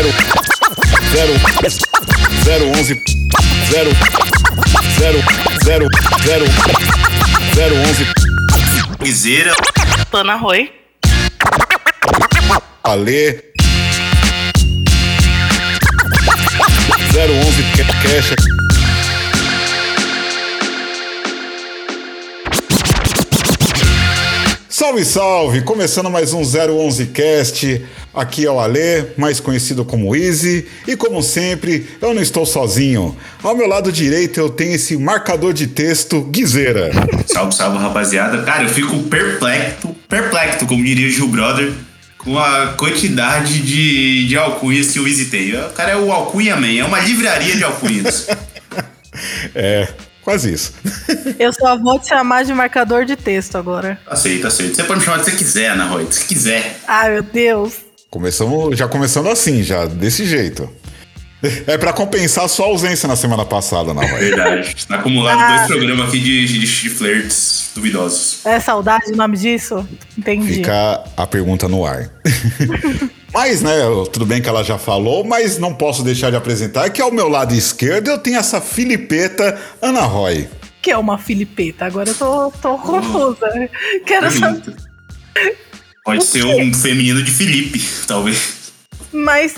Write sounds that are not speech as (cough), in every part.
zero zero zero onze zero zero zero zero zero onze Guizeira. Ana Roy. Ale zero onze cash Salve, salve! Começando mais um 011 Cast. Aqui é o Ale, mais conhecido como Easy, e como sempre, eu não estou sozinho. Ao meu lado direito eu tenho esse marcador de texto Guizeira. Salve, salve, rapaziada. Cara, eu fico perplexo, perplexo, como diria o Gil Brother, com a quantidade de, de alcunhas que o Easy tem. O cara é o Alcunha Man, é uma livraria de alcunhas. (laughs) É, quase isso. (laughs) Eu só vou te chamar de marcador de texto agora. aceito, aceito. Você pode me chamar do que você quiser, Ana Roy, se quiser. Ai, meu Deus. Começamos, já começando assim, já desse jeito. É pra compensar a sua ausência na semana passada, na Roy. Verdade. Tá acumulado Ah. dois programas aqui de, de, de flertes duvidosos. É saudade o nome disso? Entendi. Fica a pergunta no ar. (laughs) mas, né, tudo bem que ela já falou, mas não posso deixar de apresentar que ao meu lado esquerdo eu tenho essa filipeta Ana Roy. Que é uma filipeta. Agora eu tô, tô confusa. Quero saber. Pode ser um feminino de Felipe, talvez. Mas,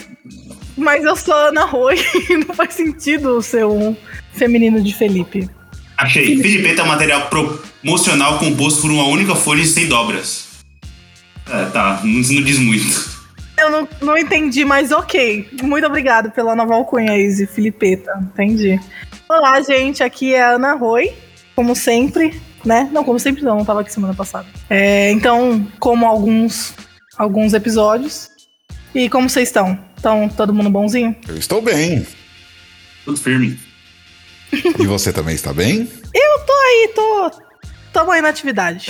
mas eu sou Ana Roy e (laughs) não faz sentido ser um feminino de Felipe. Achei. Filipeta é um material promocional composto por uma única folha e sem dobras. É, tá. Não, não diz muito. Eu não, não entendi, mas ok. Muito obrigado pela nova alcunha, Izzy Filipeta. Entendi. Olá, gente. Aqui é a Ana Roy. Como sempre, né? Não, como sempre não. Não tava aqui semana passada. É, então, como alguns, alguns episódios. E como vocês estão? Estão todo mundo bonzinho? Eu estou bem. Tudo firme. E você também está bem? Eu tô aí, tô. Tamo aí na atividade.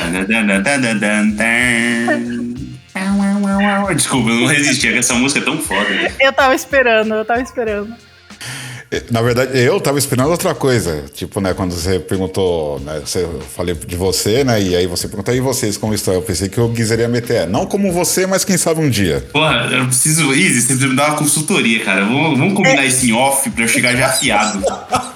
(laughs) Desculpa, eu não resisti. é que Essa música é tão foda. né? Eu tava esperando, eu tava esperando. Eh, Na verdade, eu tava esperando outra coisa. Tipo, né, quando você perguntou, né, você, eu falei de você, né, e aí você perguntou, e vocês como estão? Eu pensei que eu quiseria meter, é, não como você, mas quem sabe um dia. Porra, eu preciso. Izzy, você precisa me dar uma consultoria, cara. Vamos, vamos combinar isso em off pra eu chegar já afiado.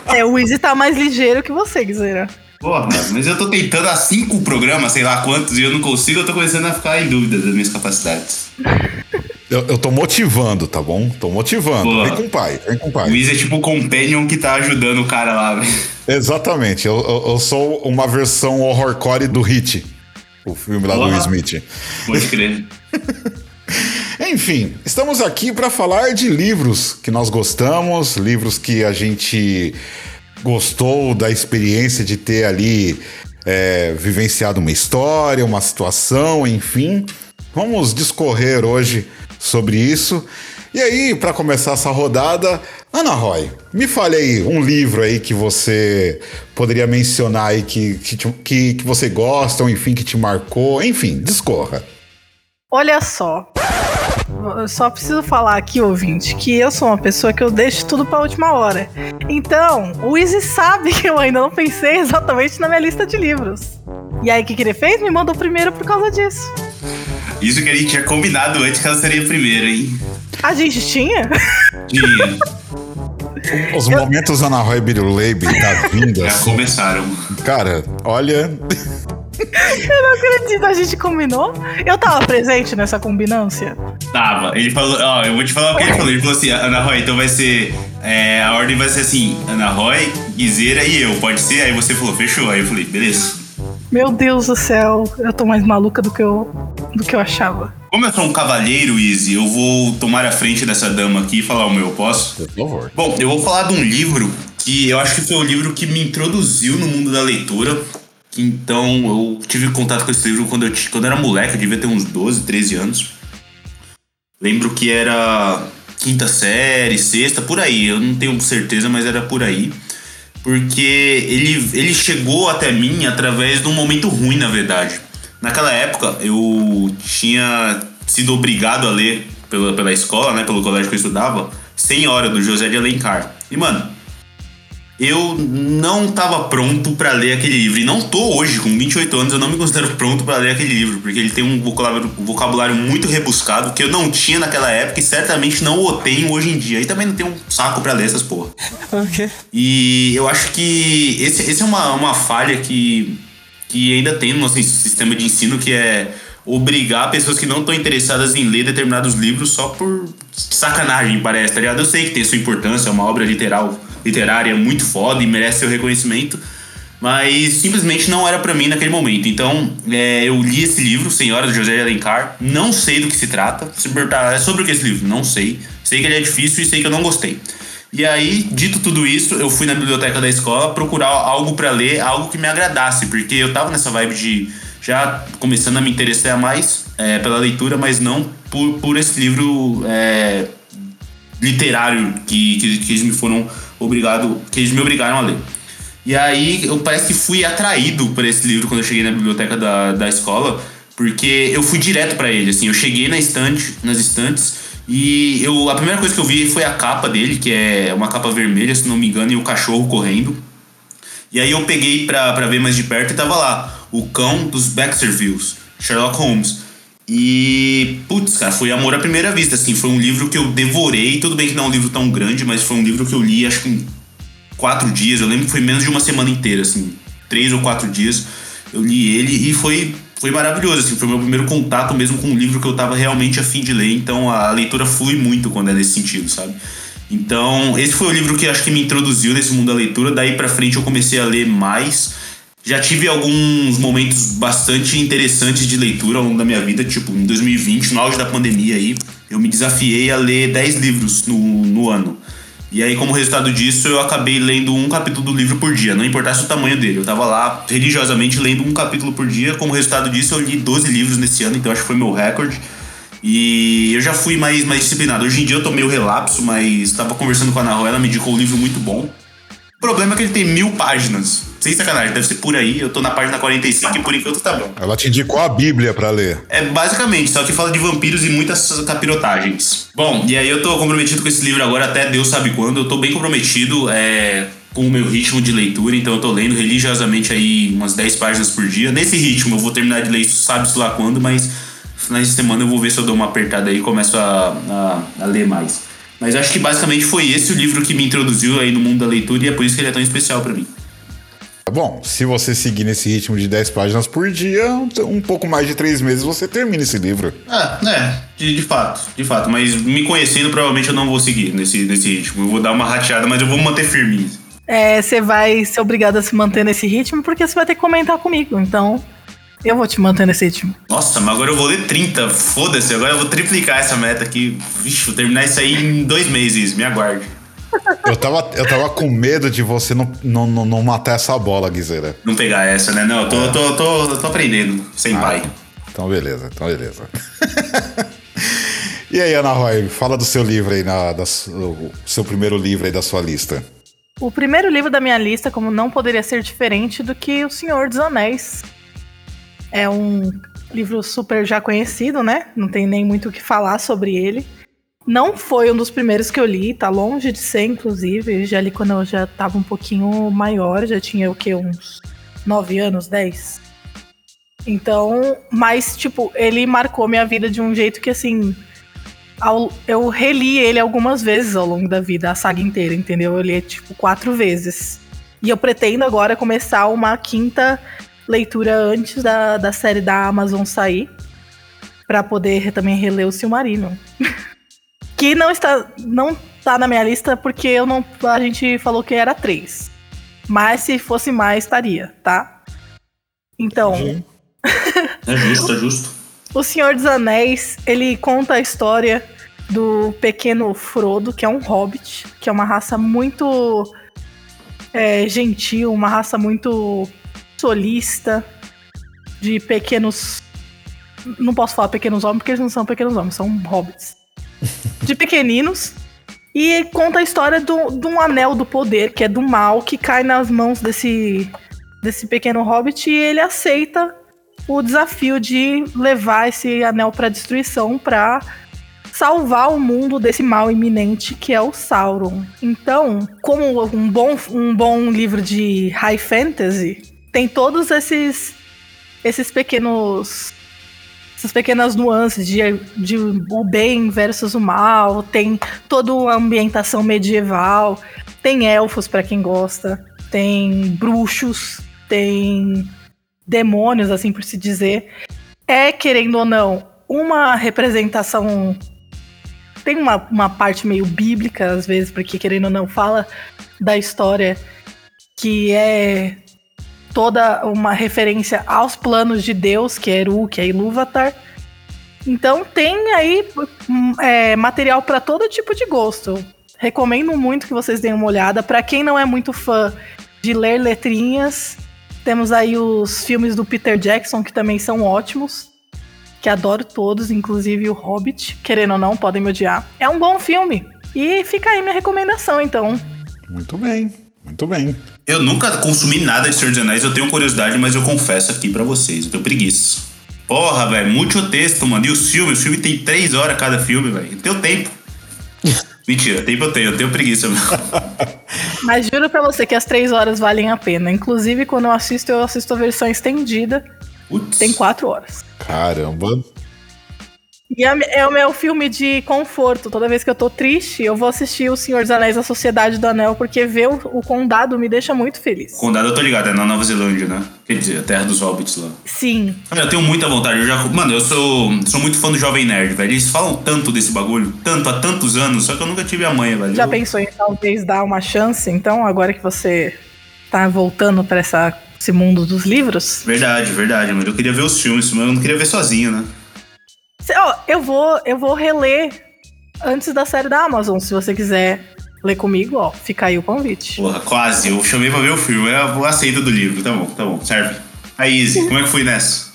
É, o Izzy tá mais ligeiro que você, Guizera. Porra, mas eu tô tentando há cinco programas, sei lá quantos, e eu não consigo, eu tô começando a ficar em dúvida das minhas capacidades. Eu, eu tô motivando, tá bom? Tô motivando. Boa. Vem com o pai, vem com o O pai. Izzy é tipo o companion que tá ajudando o cara lá, velho. Exatamente, eu, eu, eu sou uma versão horrorcore do Hit, o filme lá do Porra. Will Smith. Pode crer. (laughs) Enfim, estamos aqui para falar de livros que nós gostamos, livros que a gente gostou da experiência de ter ali é, vivenciado uma história, uma situação, enfim. Vamos discorrer hoje sobre isso. E aí, para começar essa rodada, Ana Roy, me fale aí um livro aí que você poderia mencionar aí que, que, que, que você gosta, ou enfim, que te marcou, enfim, discorra. Olha só. Eu só preciso falar aqui, ouvinte, que eu sou uma pessoa que eu deixo tudo pra última hora. Então, o Izzy sabe que eu ainda não pensei exatamente na minha lista de livros. E aí, o que, que ele fez? Me mandou primeiro por causa disso. Isso que a gente tinha combinado antes que ela seria a primeira, hein? A gente tinha? Tinha. Os momentos Ana Roy Biruleibe da vinda. Já começaram. Cara, olha. Eu não acredito, a gente combinou. Eu tava presente nessa combinância. Tava. Ele falou, ó, eu vou te falar o que ele falou. Ele falou assim, Ana Roy, então vai ser. é, a ordem vai ser assim: Ana Roy, Guizeira e eu, pode ser? Aí você falou, fechou. Aí eu falei, beleza. Meu Deus do céu, eu tô mais maluca do que eu, do que eu achava. Como eu sou um cavalheiro, Easy, eu vou tomar a frente dessa dama aqui e falar o meu, posso? Por favor. Bom, eu vou falar de um livro que eu acho que foi o livro que me introduziu no mundo da leitura. Então, eu tive contato com esse livro quando eu, quando eu era moleque, eu devia ter uns 12, 13 anos. Lembro que era quinta série, sexta, por aí. Eu não tenho certeza, mas era por aí. Porque ele, ele chegou até mim através de um momento ruim, na verdade. Naquela época, eu tinha sido obrigado a ler pela, pela escola, né? Pelo colégio que eu estudava, 100 horas do José de Alencar. E, mano, eu não estava pronto para ler aquele livro. E não tô hoje, com 28 anos, eu não me considero pronto para ler aquele livro, porque ele tem um vocabulário, vocabulário, muito rebuscado que eu não tinha naquela época e certamente não o tenho hoje em dia. E também não tenho um saco para ler essas porra. (laughs) Ok. E eu acho que esse, esse é uma, uma falha que, que ainda tem no nosso sistema de ensino, que é obrigar pessoas que não estão interessadas em ler determinados livros só por sacanagem, parece, tá ligado? Eu sei que tem sua importância, é uma obra literal literária muito foda e merece seu reconhecimento, mas simplesmente não era para mim naquele momento. Então, é, eu li esse livro, Senhora, do José de Alencar, não sei do que se trata. Se perguntar, é sobre o que esse livro? Não sei. Sei que ele é difícil e sei que eu não gostei. E aí, dito tudo isso, eu fui na biblioteca da escola procurar algo para ler, algo que me agradasse, porque eu tava nessa vibe de já começando a me interessar mais é, pela leitura, mas não por, por esse livro é, literário que, que, que eles me foram obrigado, que eles me obrigaram a ler. E aí eu parece que fui atraído por esse livro quando eu cheguei na biblioteca da, da escola, porque eu fui direto para ele, assim, eu cheguei na estante, nas estantes e eu a primeira coisa que eu vi foi a capa dele, que é uma capa vermelha, se não me engano, e o cachorro correndo. E aí eu peguei pra, pra ver mais de perto e tava lá, o cão dos Baxtervilles, Sherlock Holmes. E, putz, cara, foi amor à primeira vista, assim. Foi um livro que eu devorei. Tudo bem que não é um livro tão grande, mas foi um livro que eu li, acho que em quatro dias. Eu lembro que foi menos de uma semana inteira, assim. Três ou quatro dias eu li ele e foi, foi maravilhoso, assim. Foi meu primeiro contato mesmo com um livro que eu tava realmente afim de ler. Então a leitura flui muito quando é nesse sentido, sabe? Então, esse foi o livro que acho que me introduziu nesse mundo da leitura. Daí pra frente eu comecei a ler mais. Já tive alguns momentos bastante interessantes de leitura ao longo da minha vida, tipo, em 2020, no auge da pandemia aí, eu me desafiei a ler 10 livros no, no ano. E aí, como resultado disso, eu acabei lendo um capítulo do livro por dia, não importasse o tamanho dele. Eu tava lá religiosamente lendo um capítulo por dia. Como resultado disso, eu li 12 livros nesse ano, então acho que foi meu recorde. E eu já fui mais, mais disciplinado. Hoje em dia eu tô meio relapso, mas tava conversando com a Ana Roy, ela me indicou um livro muito bom. O problema é que ele tem mil páginas. Sem sacanagem, deve ser por aí. Eu tô na página 45 e por enquanto tá bom. Ela te indicou a Bíblia para ler. É basicamente, só que fala de vampiros e muitas capirotagens. Bom, e aí eu tô comprometido com esse livro agora até Deus sabe quando. Eu tô bem comprometido é, com o meu ritmo de leitura, então eu tô lendo religiosamente aí umas 10 páginas por dia. Nesse ritmo, eu vou terminar de ler, sabe-se lá quando, mas finais de semana eu vou ver se eu dou uma apertada aí e começo a, a, a ler mais. Mas acho que basicamente foi esse o livro que me introduziu aí no mundo da leitura e é por isso que ele é tão especial para mim. Bom, se você seguir nesse ritmo de 10 páginas por dia, um pouco mais de 3 meses você termina esse livro. É, é, de, de, fato, de fato. Mas me conhecendo, provavelmente eu não vou seguir nesse, nesse ritmo. Eu vou dar uma rateada, mas eu vou manter firme. É, você vai ser obrigado a se manter nesse ritmo porque você vai ter que comentar comigo. Então, eu vou te manter nesse ritmo. Nossa, mas agora eu vou ler 30. Foda-se, agora eu vou triplicar essa meta aqui. Vixe, vou terminar isso aí em dois meses. Me aguarde. Eu tava, eu tava com medo de você não, não, não, matar essa bola, Guizeira. Não pegar essa, né? Não, eu tô, tô, tô, tô aprendendo, sem ah, pai. Então beleza, então beleza. (laughs) e aí, Ana Roy, fala do seu livro aí, na, da, o seu primeiro livro aí da sua lista. O primeiro livro da minha lista, como não poderia ser diferente do que O Senhor dos Anéis. É um livro super já conhecido, né? Não tem nem muito o que falar sobre ele. Não foi um dos primeiros que eu li, tá longe de ser, inclusive. Já li quando eu já tava um pouquinho maior, já tinha o que? Uns 9 anos, 10. Então, mas, tipo, ele marcou minha vida de um jeito que, assim. Ao, eu reli ele algumas vezes ao longo da vida, a saga inteira, entendeu? Eu li, tipo, quatro vezes. E eu pretendo agora começar uma quinta leitura antes da, da série da Amazon sair. para poder também reler o Silmarino. (laughs) Que não está, não tá na minha lista porque eu não, a gente falou que era três. Mas se fosse mais, estaria, tá? Então. (laughs) É justo, é justo. o Senhor dos Anéis, ele conta a história do pequeno Frodo, que é um hobbit, que é uma raça muito é, gentil, uma raça muito solista, de pequenos. Não posso falar pequenos homens, porque eles não são pequenos homens, são hobbits de pequeninos. E conta a história do, de um anel do poder, que é do mal, que cai nas mãos desse, desse pequeno hobbit e ele aceita o desafio de levar esse anel para destruição para salvar o mundo desse mal iminente que é o Sauron. Então, como um bom, um bom livro de high fantasy, tem todos esses esses pequenos essas pequenas nuances de, de o bem versus o mal, tem toda uma ambientação medieval, tem elfos para quem gosta, tem bruxos, tem demônios, assim por se dizer. É, querendo ou não, uma representação. Tem uma, uma parte meio bíblica, às vezes, porque, querendo ou não, fala da história que é toda uma referência aos planos de Deus, que é Eru, que é Ilúvatar. Então tem aí hum, é, material para todo tipo de gosto. Recomendo muito que vocês deem uma olhada. Para quem não é muito fã de ler letrinhas, temos aí os filmes do Peter Jackson que também são ótimos. Que adoro todos, inclusive o Hobbit. Querendo ou não, podem me odiar. É um bom filme. E fica aí minha recomendação, então. Muito bem, muito bem. Eu nunca consumi nada de Senhor dos Anéis, eu tenho curiosidade, mas eu confesso aqui para vocês, eu tenho preguiça. Porra, velho, muito texto, mano. E os filmes? O filme tem três horas cada filme, velho. Tem o tempo. (laughs) Mentira, tempo eu tenho, eu tenho preguiça. (laughs) Mas juro pra você que as três horas valem a pena. Inclusive, quando eu assisto, eu assisto a versão estendida. Putz. Tem quatro horas. Caramba. E é, é o meu filme de conforto. Toda vez que eu tô triste, eu vou assistir O Senhor dos Anéis, A Sociedade do Anel, porque ver o, o condado me deixa muito feliz. Condado eu tô ligado, é na Nova Zelândia, né? Quer dizer, a terra dos hobbits lá. Sim. Eu tenho muita vontade. Eu já, mano, eu sou, sou muito fã do Jovem Nerd, velho. Eles falam tanto desse bagulho, tanto, há tantos anos, só que eu nunca tive a manha, velho. Já eu... pensou em talvez dar uma chance, então, agora que você tá voltando pra essa, esse mundo dos livros? Verdade, verdade, mas eu queria ver os filmes, mas eu não queria ver sozinho, né? Ó, eu vou, eu vou reler antes da série da Amazon, se você quiser ler comigo, ó, fica aí o convite. Porra, quase. Eu chamei pra ver o filme, eu aceito do livro. Tá bom, tá bom, serve. Aí, Izzy, como é que foi nessa?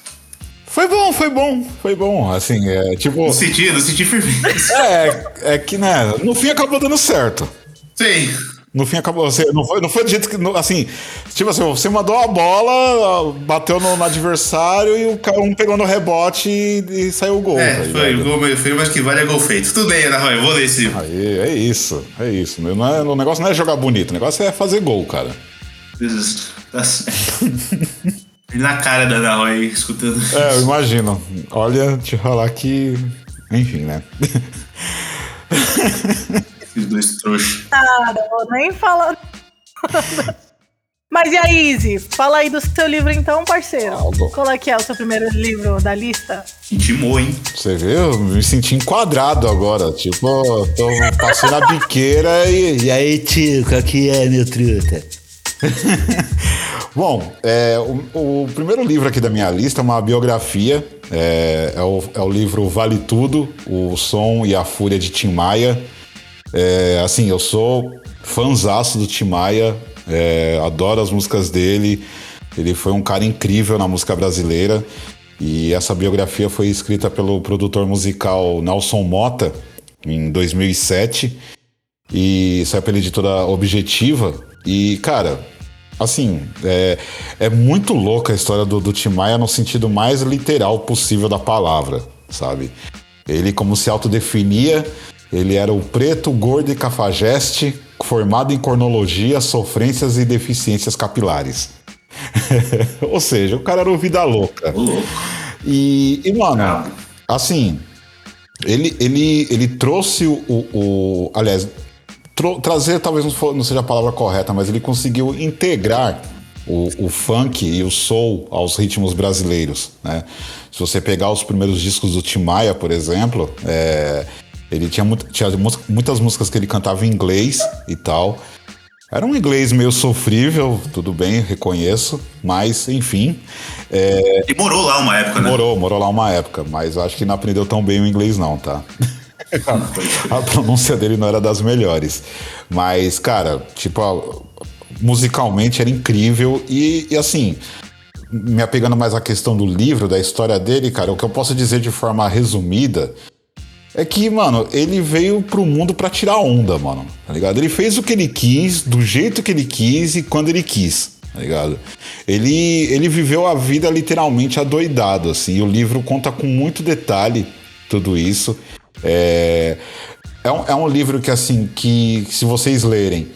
Foi bom, foi bom, foi bom. Assim, é tipo. Não senti, não senti firmeza. É, é que, né, no fim acabou dando certo. Sim. No fim acabou. Você, não, foi, não foi do jeito que. Assim, tipo assim, você mandou a bola, bateu no, no adversário e o cara um pegou no rebote e, e saiu o gol. É, tá foi o gol meio feio, mas que vale é gol feito. Tudo bem, Ana Roy, eu vou ler esse. Aí, é isso, é isso. Não é, o negócio não é jogar bonito, o negócio é fazer gol, cara. Tá (laughs) Na cara da Ana Roy, escutando. É, eu imagino. Olha, te falar que. Enfim, né? (laughs) Esses dois trouxas. Ah, não vou nem falar. Mas e aí, Izzy? Fala aí do seu livro então, parceiro. Qual é que é o seu primeiro livro da lista? Intimou, hein? Você viu? Me senti enquadrado agora. Tipo, tô passando a biqueira e. E aí, tio, qual que é, meu truta? (laughs) Bom, é, o, o, primeiro livro aqui da minha lista é uma biografia. É, é, o, é o livro Vale Tudo, O Som e a Fúria de Tim Maia. É, assim, eu sou fanzaço do Tim Maia, é, adoro as músicas dele. Ele foi um cara incrível na música brasileira. E essa biografia foi escrita pelo produtor musical Nelson Mota em 2007 e saiu pela editora Objetiva. E, cara, assim, é, é muito louca a história do, do Tim Maia no sentido mais literal possível da palavra, sabe? Ele, como se autodefinia, ele era o preto, gordo e cafajeste, formado em cornologia, sofrências e deficiências capilares. (laughs) Ou seja, o cara era o vida louca. E, e mano, assim, ele, ele, ele trouxe o. o, aliás, tro, trazer talvez não, for, não, seja a palavra correta, mas ele conseguiu integrar o, o, funk e o soul aos ritmos brasileiros. Né? Se você pegar os primeiros discos do Tim Maia, por exemplo, é, ele tinha, muito, tinha muitas músicas que ele cantava em inglês e tal. Era um inglês meio sofrível, tudo bem, reconheço, mas enfim. É... E morou lá uma época, né? Morou, morou lá uma época, mas acho que não aprendeu tão bem o inglês, não, tá? (laughs) a pronúncia dele não era das melhores. Mas, cara, tipo, musicalmente era incrível e, e assim, me apegando mais à questão do livro, da história dele, cara, o que eu posso dizer de forma resumida é que, mano, ele veio pro mundo pra tirar onda, mano. Tá ligado? Ele fez o que ele quis, do jeito que ele quis e quando ele quis. Tá ligado? Ele, ele viveu a vida literalmente adoidado, assim. E o livro conta com muito detalhe tudo isso. É, é, um, é um livro que, assim, que se vocês lerem,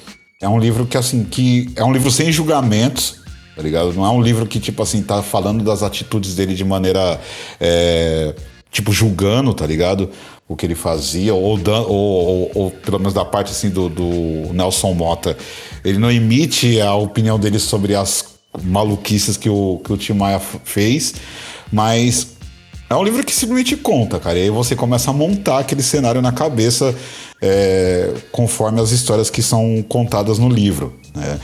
é um livro que, assim, que é um livro sem julgamentos, tá ligado? Não é um livro que, tipo assim, tá falando das atitudes dele de maneira, é, tipo, julgando, tá ligado? O que ele fazia, ou, ou, ou, ou, pelo menos da parte, assim, do, do Nelson Mota. Ele não emite a opinião dele sobre as maluquices que o, que o Tim Maia fez, mas é um livro que simplesmente conta, cara. E aí você começa a montar aquele cenário na cabeça é, conforme as histórias que são contadas no livro, né?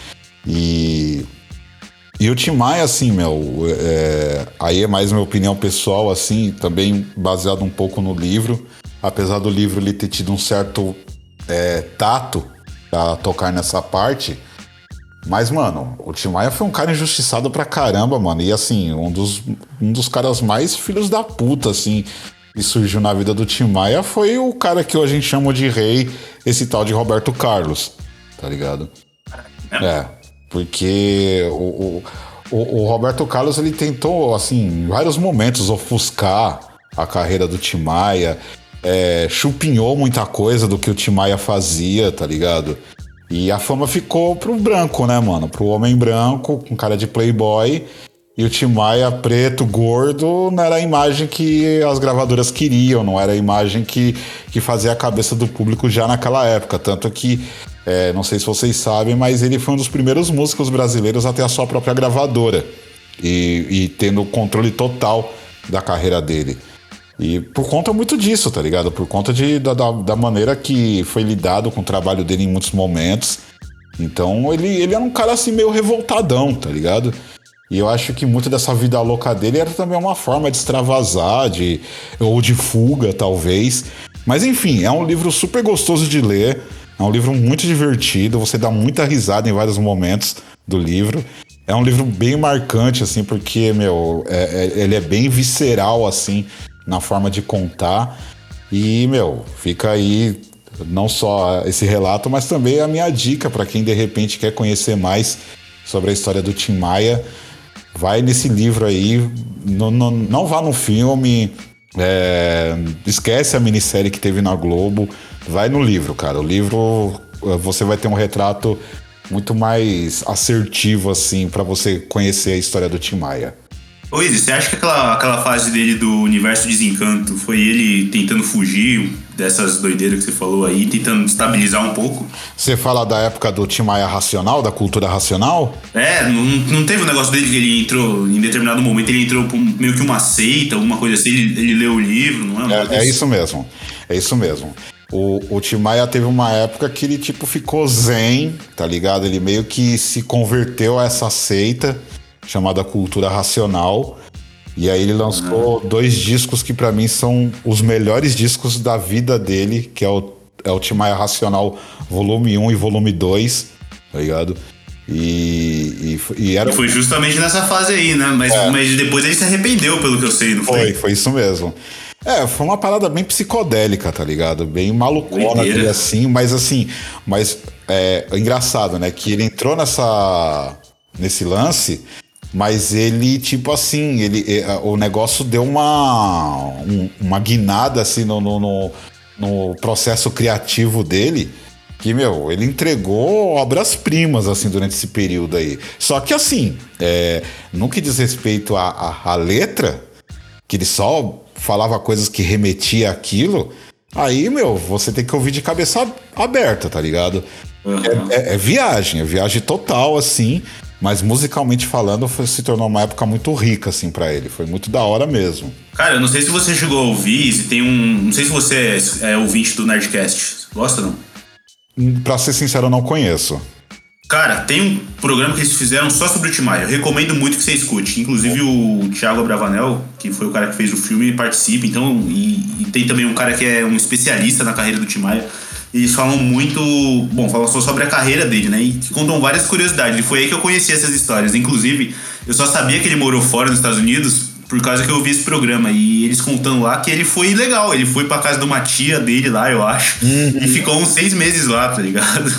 E, e o Tim Maia, assim, meu, é, aí é mais minha opinião pessoal, assim, também baseado um pouco no livro. Apesar do livro ele ter tido um certo é, tato a tocar nessa parte, mas, mano, o Tim Maia foi um cara injustiçado pra caramba, mano. E assim, um dos, um dos caras mais filhos da puta, assim, que surgiu na vida do Tim Maia foi o cara que hoje a gente chama de rei, esse tal de Roberto Carlos, tá ligado? É, porque o, o, o Roberto Carlos ele tentou, assim, em vários momentos ofuscar a carreira do Tim Maia, é, chupinhou muita coisa do que o Tim Maia fazia, tá ligado? E a fama ficou pro branco, né, mano? Pro homem branco, com cara de playboy. E o Tim Maia preto, gordo, não era a imagem que as gravadoras queriam, não era a imagem que, que fazia a cabeça do público já naquela época. Tanto que, é, não sei se vocês sabem, mas ele foi um dos primeiros músicos brasileiros a ter a sua própria gravadora e, e tendo o controle total da carreira dele. E por conta muito disso, tá ligado? Por conta de, da, da maneira que foi lidado com o trabalho dele em muitos momentos. Então ele, ele era um cara assim meio revoltadão, tá ligado? E eu acho que muito dessa vida louca dele era também uma forma de extravasar, de, ou de fuga, talvez. Mas enfim, é um livro super gostoso de ler. É um livro muito divertido, você dá muita risada em vários momentos do livro. É um livro bem marcante, assim, porque, meu, é, é, ele é bem visceral, assim na forma de contar. E, meu, fica aí não só esse relato, mas também a minha dica para quem de repente quer conhecer mais sobre a história do Tim Maia. Vai nesse livro aí, não, não, não vá no filme, é, esquece a minissérie que teve na Globo, vai no livro, cara. O livro você vai ter um retrato muito mais assertivo assim para você conhecer a história do Tim Maia. Ô Izzy, você acha que aquela, aquela fase dele do universo desencanto foi ele tentando fugir dessas doideiras que você falou aí, tentando estabilizar um pouco? Você fala da época do Tim Maia racional, da cultura racional? É, não, não teve um negócio dele que ele entrou, em determinado momento, ele entrou meio que uma seita, alguma coisa assim, ele, ele leu o livro, não é? É, é isso mesmo, é isso mesmo. O, o Tim Maia teve uma época que ele, tipo, ficou zen, tá ligado? Ele meio que se converteu a essa seita chamada Cultura Racional. E aí ele lançou uhum. dois discos que para mim são os melhores discos da vida dele, que é o, é o Timaya Racional Volume 1 e Volume 2, tá ligado? E, e, e, era... foi justamente nessa fase aí, né? Mas, é. mas depois ele se arrependeu, pelo que eu sei, não foi? Foi, foi isso mesmo. É, foi uma parada bem psicodélica, tá ligado? Bem malucona dele assim, mas assim, mas é, é engraçado, né? Que ele entrou nessa nesse lance mas ele, tipo assim, ele, é, o negócio deu uma, um, uma guinada assim no, no, no, processo criativo dele. Que, meu, ele entregou obras-primas, assim, durante esse período aí. Só que, assim, é, no que diz respeito à, letra, que ele só falava coisas que remetia àquilo, aí, meu, você tem que ouvir de cabeça aberta, tá ligado? Uhum. É, é, é, viagem, é viagem total, assim. Mas musicalmente falando, foi, se tornou uma época muito rica, assim, para ele. Foi muito da hora mesmo. Cara, eu não sei se você chegou a ouvir, se tem um. Não sei se você é, é ouvinte do Nerdcast. Gosta não? Hum, pra ser sincero, eu não conheço. Cara, tem um programa que eles fizeram só sobre o Tim Maia. Eu recomendo muito que você escute. Inclusive o Thiago Abravanel, que foi o cara que fez o filme, participa. Então, e, e tem também um cara que é um especialista na carreira do Tim Maia eles falam muito. Bom, falam só sobre a carreira dele, né? E contam várias curiosidades. E foi aí que eu conheci essas histórias. Inclusive, eu só sabia que ele morou fora nos Estados Unidos por causa que eu vi esse programa. E eles contando lá que ele foi legal. Ele foi pra casa de uma tia dele lá, eu acho. Uhum. E ficou uns seis meses lá, tá ligado?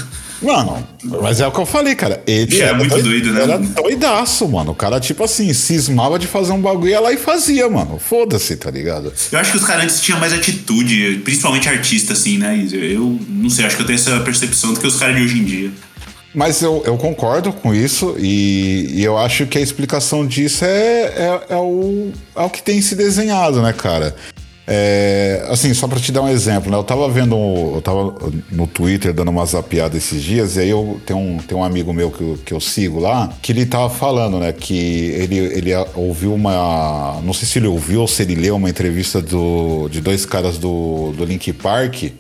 Mano, mas é o que eu falei, cara. Ele é era muito doido, né, Era doidaço, mano. O cara, tipo assim, cismava de fazer um bagulho ia lá e fazia, mano. Foda-se, tá ligado? Eu acho que os caras antes tinham mais atitude, principalmente artista, assim, né? Eu não sei, acho que eu tenho essa percepção do que os caras de hoje em dia. Mas eu, eu concordo com isso e, e eu acho que a explicação disso é, é, é o, é o que tem se desenhado, né, cara? É, assim, só pra te dar um exemplo, né? Eu tava vendo, eu tava no Twitter dando uma zapiada esses dias, e aí eu tenho um, tem um amigo meu que, eu- que eu sigo lá, que ele tava falando, né? Que ele, ele ouviu uma. Não sei se ele ouviu ou se ele leu uma entrevista do, de dois caras do, do Link Park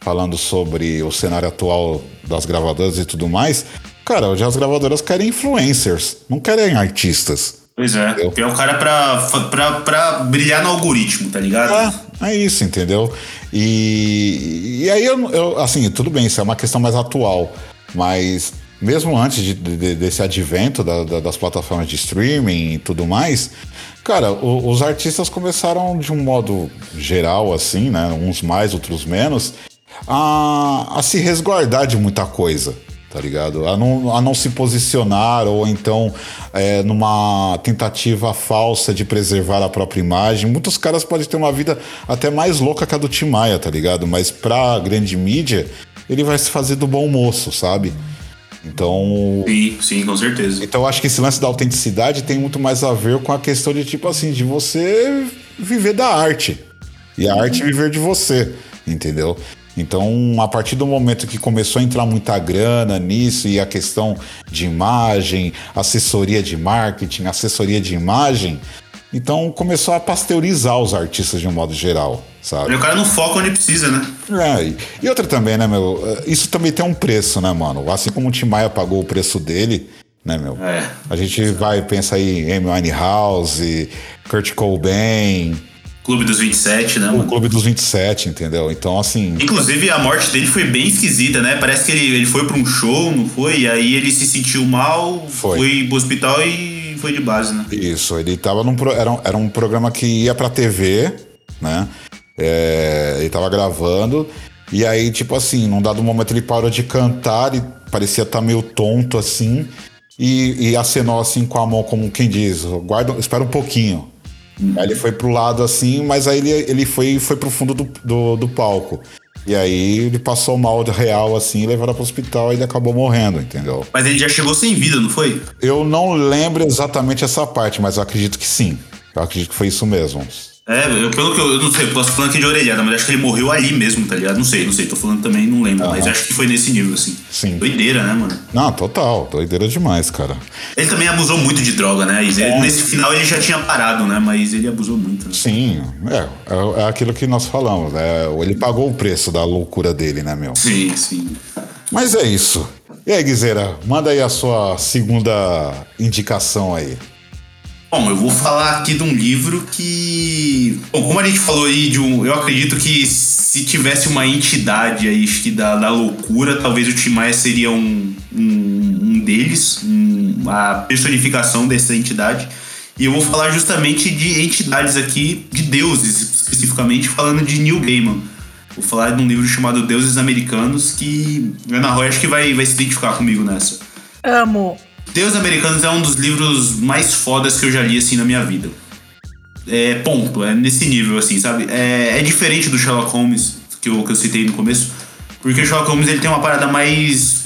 falando sobre o cenário atual das gravadoras e tudo mais. Cara, hoje as gravadoras querem influencers, não querem artistas. Pois é. Eu- Tem o cara pra, pra, pra brilhar no algoritmo, tá ligado? É, é isso, entendeu? E, e aí, eu, eu- assim, tudo bem, isso é uma questão mais atual, mas mesmo antes de- de- desse advento da- da- das plataformas de streaming e tudo mais, cara, o- os artistas começaram de um modo geral, assim, né? Uns mais, outros menos, a, a se resguardar de muita coisa. Tá ligado? A não, a não se posicionar ou então é, numa tentativa falsa de preservar a própria imagem. Muitos caras podem ter uma vida até mais louca que a do Tim Maia, tá ligado? Mas pra grande mídia, ele vai se fazer do bom moço, sabe? Então, Sim, sim, com certeza. então eu acho que esse lance da autenticidade tem muito mais a ver com a questão de tipo assim, de você viver da arte. E a arte viver de você, entendeu? Então, a partir do momento que começou a entrar muita grana nisso e a questão de imagem, assessoria de marketing, assessoria de imagem, então começou a pasteurizar os artistas de um modo geral, sabe? O cara não foca onde precisa, né? É, e- e outra também, né, meu? eh, Isso também tem um preço, né, mano? Assim como o Tim Maia pagou o preço dele, né, meu? É. A gente vai pensar aí em Amy Winehouse, Kurt Cobain, Clube dos 27, né, o mano? Clube dos 27, entendeu? Então, assim, Inclusive, a morte dele foi bem esquisita, né? Parece que ele, ele foi pra um show, não foi? E aí ele se sentiu mal, Foi. foi pro hospital e foi de base, né? isso, ele tava num. pro- Era um, era um programa que ia pra TV, né? É, ele tava gravando. E aí, tipo assim, num dado momento ele parou de cantar e parecia estar meio tonto assim. E, e acenou assim com a mão, como quem diz, guarda, espera um pouquinho. Aí ele foi pro lado assim, mas aí ele, ele foi, foi pro fundo do, do, do palco. E aí ele passou mal de real assim, levaram pro hospital e ele acabou morrendo, entendeu? Mas ele já chegou sem vida, não foi? Eu não lembro exatamente essa parte, mas eu acredito que sim. Eu acredito que foi isso mesmo. É, eu, pelo que eu, eu não sei, eu posso falando aqui de orelhada, mas acho que ele morreu ali mesmo, tá ligado? Não sei, não sei, tô falando também, não lembro, mas acho que foi nesse nível, assim. Sim. Doideira, né, mano? Não, total. Doideira demais, cara. Ele também abusou muito de droga, né? Ele- Nesse final ele já tinha parado, né? Mas ele abusou muito, né? Sim, é, é, é aquilo que nós falamos. É, ele pagou o preço da loucura dele, né, meu? Sim, sim. Mas é isso. E aí, Guizeira, manda aí a sua segunda indicação aí. Bom, eu vou falar aqui de um livro que. Bom, como a gente falou aí de um. Eu acredito que se tivesse uma entidade aí que da, da loucura, talvez o Tim Maia seria um, um, um deles, um- a personificação dessa entidade. E eu vou falar justamente de entidades aqui, de deuses, especificamente, falando de Neil Gaiman. Vou falar de um livro chamado Deuses Americanos, que Ana Roy acho que vai, vai se identificar comigo nessa. Amo. Deus Americanos é um dos livros mais fodas que eu já li, assim, na minha vida. É, ponto, é nesse nível, assim, sabe? É, é diferente do Sherlock Holmes, que eu, que eu citei no começo, porque o Sherlock Holmes ele tem uma parada mais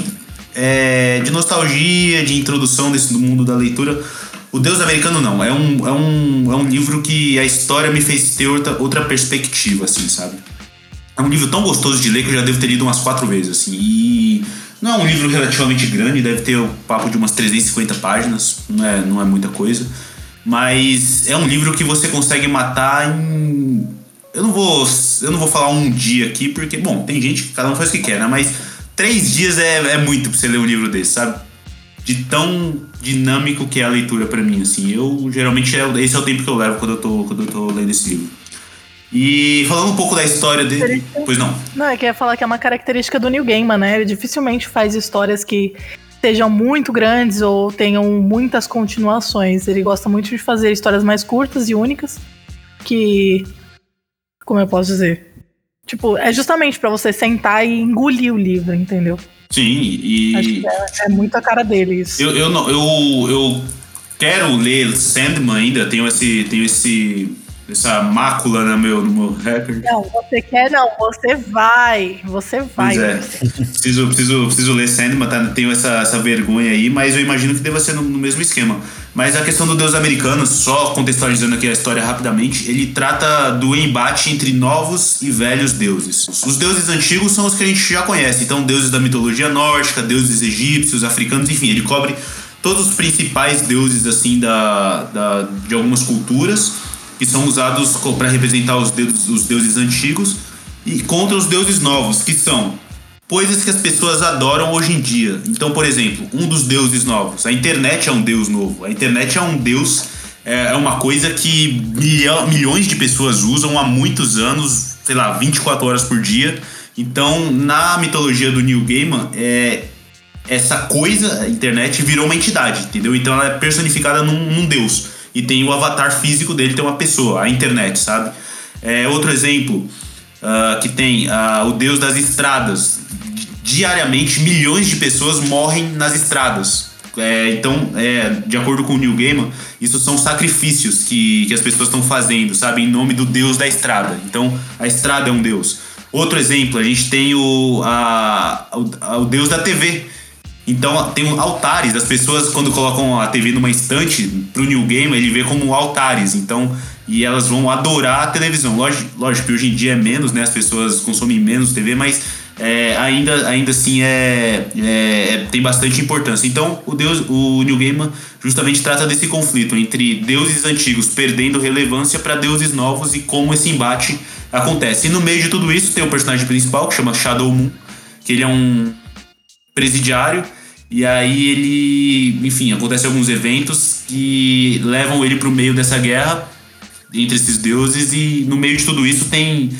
é, de nostalgia, de introdução desse do mundo da leitura. O Deus Americano não, é um, é um, é um livro que a história me fez ter outra, outra perspectiva, assim, sabe? É um livro tão gostoso de ler que eu já devo ter lido umas quatro vezes, assim. E não é um livro relativamente grande, deve ter o papo de umas 350 páginas, não é, não é muita coisa. Mas é um livro que você consegue matar em. Eu não vou. Eu não vou falar um dia aqui, porque, bom, tem gente que cada um faz o que quer, né? Mas três dias é, é muito pra você ler um livro desse, sabe? De tão dinâmico que é a leitura pra mim, assim. Eu geralmente é, esse é o tempo que eu levo quando eu tô, quando eu tô lendo esse livro. E falando um pouco da história dele. Pois não. Não, é que eu ia falar que é uma característica do Neil Gaiman, né? Ele dificilmente faz histórias que sejam muito grandes ou tenham muitas continuações. Ele gosta muito de fazer histórias mais curtas e únicas, que. Como eu posso dizer? Tipo, é justamente pra você sentar e engolir o livro, entendeu? Sim, e. Acho que é, é muito a cara deles. Eu, eu, não- eu, eu quero ler Sandman ainda, tenho esse. Tenho esse. Essa mácula no meu, no meu recorde. Não, você quer não, você vai. Você vai. Pois é. Preciso, preciso, preciso ler Sandman, tá? tenho essa, essa vergonha aí, mas eu imagino que deva ser no, no mesmo esquema. Mas a questão do Deus americano, só contextualizando aqui a história rapidamente, ele trata do embate entre novos e velhos deuses. Os deuses antigos são os que a gente já conhece, então deuses da mitologia nórdica, deuses egípcios, africanos, enfim, ele cobre todos os principais deuses assim da, da, de algumas culturas que são usados para representar os deuses, os deuses antigos e contra os deuses novos, que são coisas que as pessoas adoram hoje em dia. Então, por exemplo, um dos deuses novos, a internet é um deus novo. A internet é um deus, é é uma coisa que milhões de pessoas usam há muitos anos, sei lá, 24 horas por dia. Então, na mitologia do New Gaiman, é, essa coisa, a internet, virou uma entidade, entendeu? Então ela é personificada num, num deus. E tem o avatar físico dele, tem uma pessoa, a internet, sabe? É, outro exemplo ah, que tem ah, o deus das estradas. Di- Diariamente, milhões de pessoas morrem nas estradas. É, então, é, de acordo com o Neil Gaiman, isso são sacrifícios que, que as pessoas estão fazendo, sabe? Em nome do deus da estrada. Então, a estrada é um deus. Outro exemplo, a gente tem o, a, o, a- o deus da TV. Então tem altares, as pessoas quando colocam a TV numa estante pro New Game, ele vê como altares, então e elas vão adorar a televisão. Lógico, lógico que hoje em dia é menos, né? As pessoas consomem menos TV, mas é, ainda, ainda assim é, é- é- tem bastante importância. Então o Deus, o New Gaiman justamente trata desse conflito entre deuses antigos perdendo relevância para deuses novos e como esse embate acontece. E no meio de tudo isso tem o personagem principal que chama Shadow Moon, que ele é um presidiário e aí ele, enfim, acontecem alguns eventos que levam ele pro meio dessa guerra entre esses deuses e no meio de tudo isso tem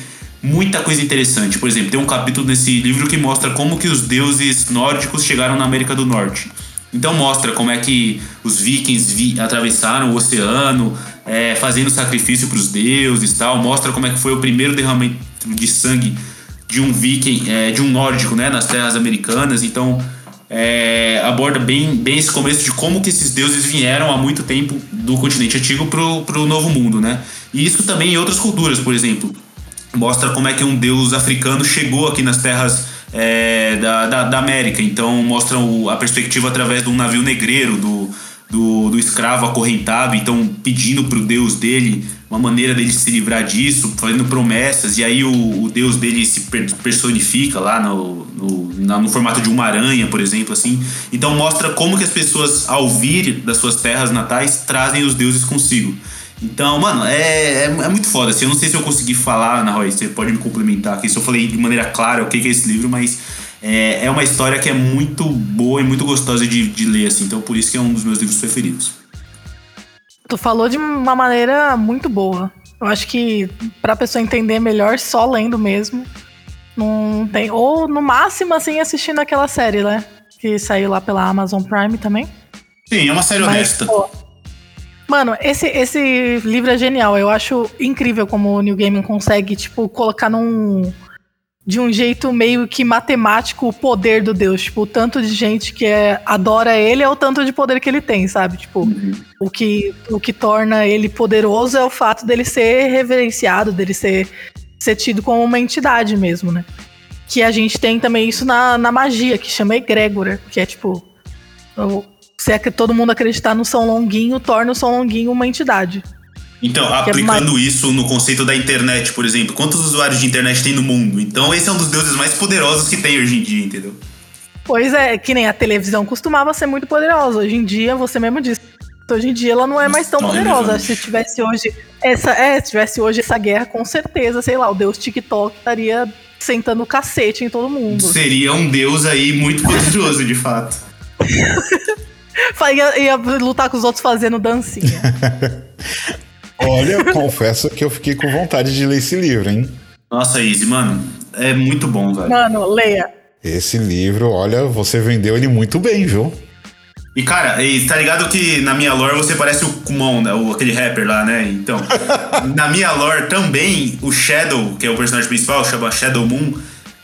muita coisa interessante. Por exemplo, tem um capítulo nesse livro que mostra como que os deuses nórdicos chegaram na América do Norte. Então mostra como é que os vikings vi- atravessaram o oceano, é, fazendo sacrifício para os deuses, tal. Mostra como é que foi o primeiro derramamento de sangue de um viking, é, de um nórdico, né, nas terras americanas. Então é, aborda bem, bem esse começo de como que esses deuses vieram há muito tempo do continente antigo pro, pro novo mundo, né? E isso também em outras culturas, por exemplo. Mostra como é que um deus africano chegou aqui nas terras é, da, da, da América. Então mostra o- a perspectiva através de um navio negreiro, do, do, do escravo acorrentado, então pedindo pro deus dele uma maneira dele se livrar disso, fazendo promessas, e aí o, o deus dele se per- personifica lá no, no, na- no formato de uma aranha, por exemplo, assim. Então mostra como que as pessoas, ao vir das suas terras natais, trazem os deuses consigo. Então, mano, é, é, é muito foda. Assim, eu não sei se eu consegui falar, Ana Roy, você pode me complementar aqui, se eu falei de maneira clara o que é esse livro, mas é, é uma história que é muito boa e muito gostosa de, de ler, assim. Então, por isso que é um dos meus livros preferidos. Tu falou de uma maneira muito boa. Eu acho que pra pessoa entender melhor, só lendo mesmo. Não tem. Ou no máximo, assim, assistindo aquela série, né? Que saiu lá pela Amazon Prime também. Sim, é uma série Mas, honesta. pô, Mano, esse, esse livro é genial. Eu acho incrível como o Neil Gaiman consegue, tipo, colocar num. De um jeito meio que matemático o poder do Deus. Tipo, o tanto de gente que é- adora ele é o tanto de poder que ele tem, sabe? Tipo, o, que, o que torna ele poderoso é o fato dele ser reverenciado, dele ser, ser tido como uma entidade mesmo, né? Que a gente tem também isso na, na magia, que chama egrégora, que é tipo. o- se é que todo mundo acreditar no São Longuinho, torna o São Longuinho uma entidade. Então, Que é aplicando isso no conceito da internet, por exemplo, quantos usuários de internet tem no mundo? Então, esse é um dos deuses mais poderosos que tem hoje em dia, entendeu? Pois é, que nem a televisão costumava ser muito poderosa. Hoje em dia, você mesmo disse, hoje em dia ela não é mais tão Não, poderosa. Se tivesse hoje essa, é, se tivesse hoje essa guerra, com certeza, sei lá, o Deus TikTok estaria sentando o cacete em todo mundo. Seria um deus aí muito poderoso, de fato. (laughs) Fa- Ia, ia lutar com os outros fazendo dancinha. (laughs) Olha, eu confesso que eu fiquei com vontade de ler esse livro, hein? Nossa, Izzy, mano, é muito bom, velho. Mano, leia. Esse livro, olha, você vendeu ele muito bem, viu? E cara, e tá ligado que na minha lore você parece o Kumon, né? O, aquele rapper lá, né? Então, (laughs) na minha lore também, o Shadow, que é o personagem principal, chama Shadow Moon,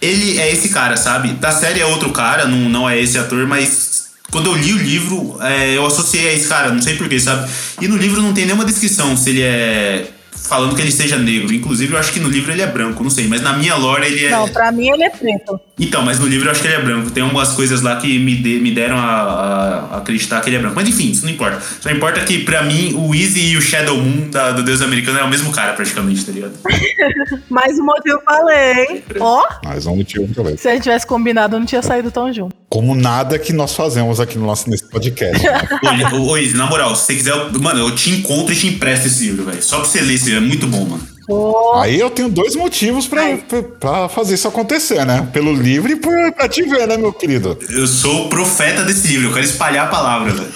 ele é esse cara, sabe? Da série é outro cara, não, não é esse ator, mas quando eu li o livro, é, eu associei a esse cara, não sei porquê, sabe? E no livro não tem nenhuma descrição se ele é falando que ele seja negro. Inclusive, eu acho que no livro ele é branco, não sei. Mas na minha lore ele é. Não, pra mim ele é preto. Então, mas no livro eu acho que ele é branco. Tem algumas coisas lá que me, de, me deram a, a, acreditar que ele é branco. Mas enfim, isso não importa. Só importa que pra mim o Easy e o Shadow Moon da, do Deus Americano é o mesmo cara, praticamente, tá ligado? (laughs) Mais um motivo pra ler, hein? Ó. Mais um motivo pra ler. Se a gente tivesse combinado, não tinha saído tão junto. Como nada que nós fazemos aqui no nosso, nesse podcast. (laughs) ô, ô, Easy, na moral, se você quiser, eu, mano, eu te encontro e te empresto esse livro, velho. Só pra você ler esse livro, é muito bom, mano. Oh. Aí eu tenho dois motivos pra, pra, pra, fazer isso acontecer, né? Pelo livro e por, pra te ver, né, meu querido? Eu sou o profeta desse livro, eu quero espalhar a palavra, velho.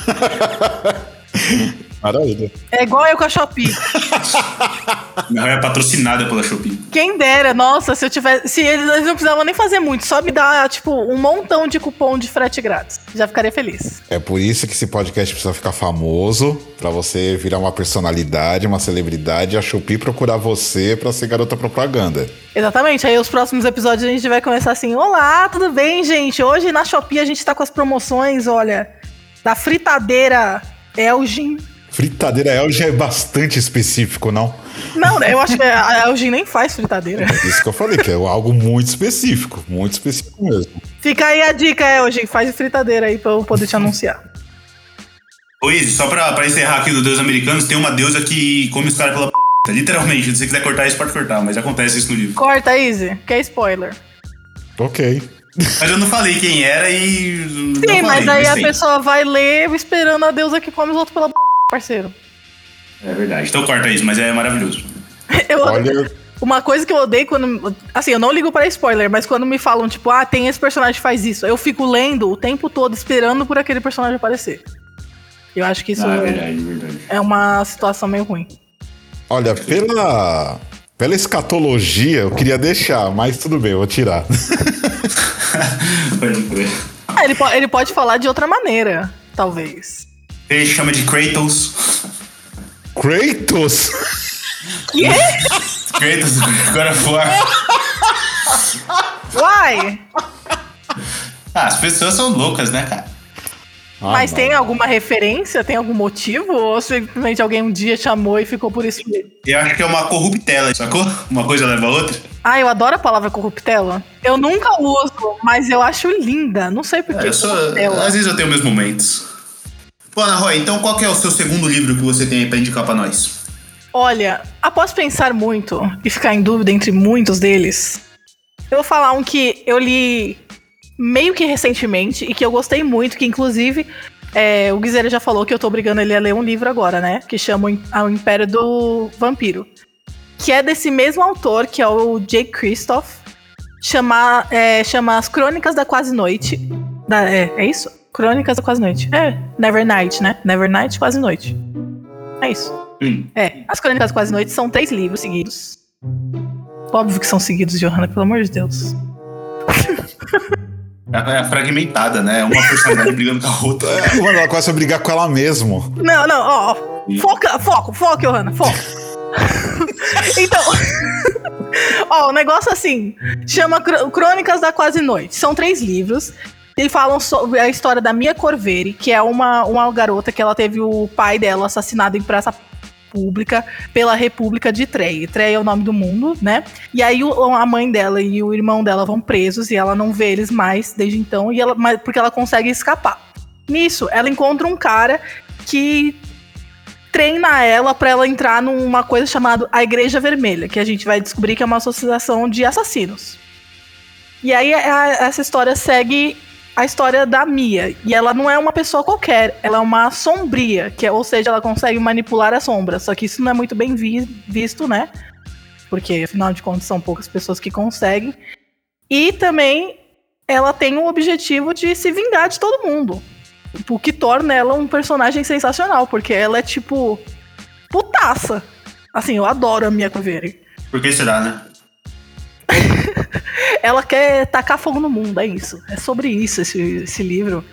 (laughs) Maravilha. É igual eu com a Shopee. (laughs) Minha é patrocinada pela Shopee. Quem dera, nossa, se eu tivesse. Se eles, eles não precisavam nem fazer muito, só me dar, tipo, um montão de cupom de frete grátis. Já ficaria feliz. É por isso que esse podcast precisa ficar famoso, pra você virar uma personalidade, uma celebridade, e a Shopee procurar você pra ser garota propaganda. Exatamente. Aí os próximos episódios a gente vai começar assim: Olá, tudo bem, gente? Hoje na Shopee a gente tá com as promoções, olha, da fritadeira Elgin. Fritadeira Elgin é bastante específico, não? Não, eu acho que a Elgin nem faz fritadeira. Isso que eu falei, que é algo muito específico, muito específico mesmo. Fica aí a dica, Elgin, faz fritadeira aí pra eu poder te anunciar. Ô, Izzy, só pra, pra encerrar aqui do Deus Americanos, tem uma deusa que come os caras pela p. Literalmente, se você quiser cortar isso, pode cortar, mas acontece isso no livro. Corta, Izzy, que é spoiler. Ok. Mas eu não falei quem era e. Sim, falei, mas aí mas a pessoa vai ler esperando a deusa que come os outros pela p parceiro. É verdade. Então corta isso, mas é maravilhoso. (laughs) eu Olha... Uma coisa que eu odeio quando. Assim, eu não ligo para spoiler, mas quando me falam, tipo, ah, tem esse personagem que faz isso, eu fico lendo o tempo todo esperando por aquele personagem aparecer. Eu acho que isso ah, é, verdade, verdade. é uma situação meio ruim. Olha, pela. Pela escatologia, eu queria deixar, mas tudo bem, eu vou tirar. (laughs) pode crer. Ah, ele, ele pode falar de outra maneira, talvez. Ele chama de Kratos. Kratos? Que? Kratos, agora for. Uai! Ah, as pessoas são loucas, né, cara? Ah, Mas tem alguma referência? Tem algum motivo? Ou simplesmente alguém um dia chamou e ficou por isso mesmo? Eu acho que é uma corruptela, sacou? Uma coisa leva a outra. Ah, eu adoro a palavra corruptela. Eu nunca uso, mas eu acho linda. Não sei porquê. É, sou, às vezes eu tenho meus momentos. Pô, Ana Roy, então qual é o seu segundo livro que você tem aí pra indicar pra nós? Olha, após pensar muito e ficar em dúvida entre muitos deles, eu vou falar um que eu li meio que recentemente e que eu gostei muito, que inclusive é, o Guizera já falou que eu tô obrigando ele a ler um livro agora, né? Que chama O Império do Vampiro. Que é desse mesmo autor, que é o Jake Christoph. Chama, é, chama As Crônicas da Quase Noite. Da, é, é isso? Crônicas da Quase Noite. É, Nevernight, né? Nevernight, Quase Noite. É isso. Hum. É, As Crônicas da Quase Noite são três livros seguidos. Óbvio que são seguidos, Johanna, pelo amor de Deus. É, é fragmentada, né? Uma personagem brigando com a outra. É, mano, ela começa a brigar com ela mesmo. Não, não, ó. Foca, foco, foco, Johanna, foco. (laughs) então. (laughs) ó, o negócio assim. Chama Crônicas da Quase Noite. São três livros. E falam sobre a história da Mia Corveri, que é uma, uma garota que ela teve o pai dela assassinado em praça pública pela República de Trey. Trey é o nome do mundo, né? E aí a mãe dela e o irmão dela vão presos e ela não vê eles mais desde então, e ela, porque ela consegue escapar. Nisso, ela encontra um cara que treina ela para ela entrar numa coisa chamada a Igreja Vermelha, que a gente vai descobrir que é uma associação de assassinos. E aí a, essa história segue a história da Mia. E ela não é uma pessoa qualquer, ela é uma sombria, que é, ou seja, ela consegue manipular a sombra. Só que isso não é muito bem vi visto, né? Porque afinal de contas são poucas pessoas que conseguem. E também ela tem o objetivo de se vingar de todo mundo. O que torna ela um personagem sensacional, porque ela é tipo putaça. Assim, eu adoro a Mia Coveri. Por que será, né? (laughs) ela quer tacar fogo no mundo, é isso. É sobre isso esse, esse livro.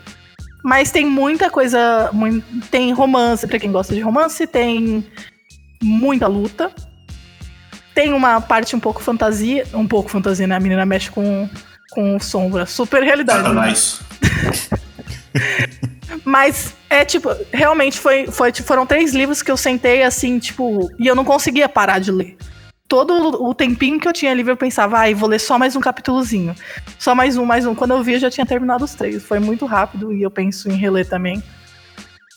Mas tem muita coisa. Muito, tem romance, para quem gosta de romance, tem muita luta. Tem uma parte um pouco fantasia. Um pouco fantasia, né? A menina mexe com com sombra. Super realidade. Satanás. (laughs) Mas é tipo, realmente foi, foi, tipo, foram três livros que eu sentei assim, tipo, e eu não conseguia parar de ler. Todo o tempinho que eu tinha livre, eu pensava, ai, vou ler só mais um capítulozinho. Só mais um, mais um. Quando eu vi, eu já tinha terminado os três. Foi muito rápido e eu penso em reler também.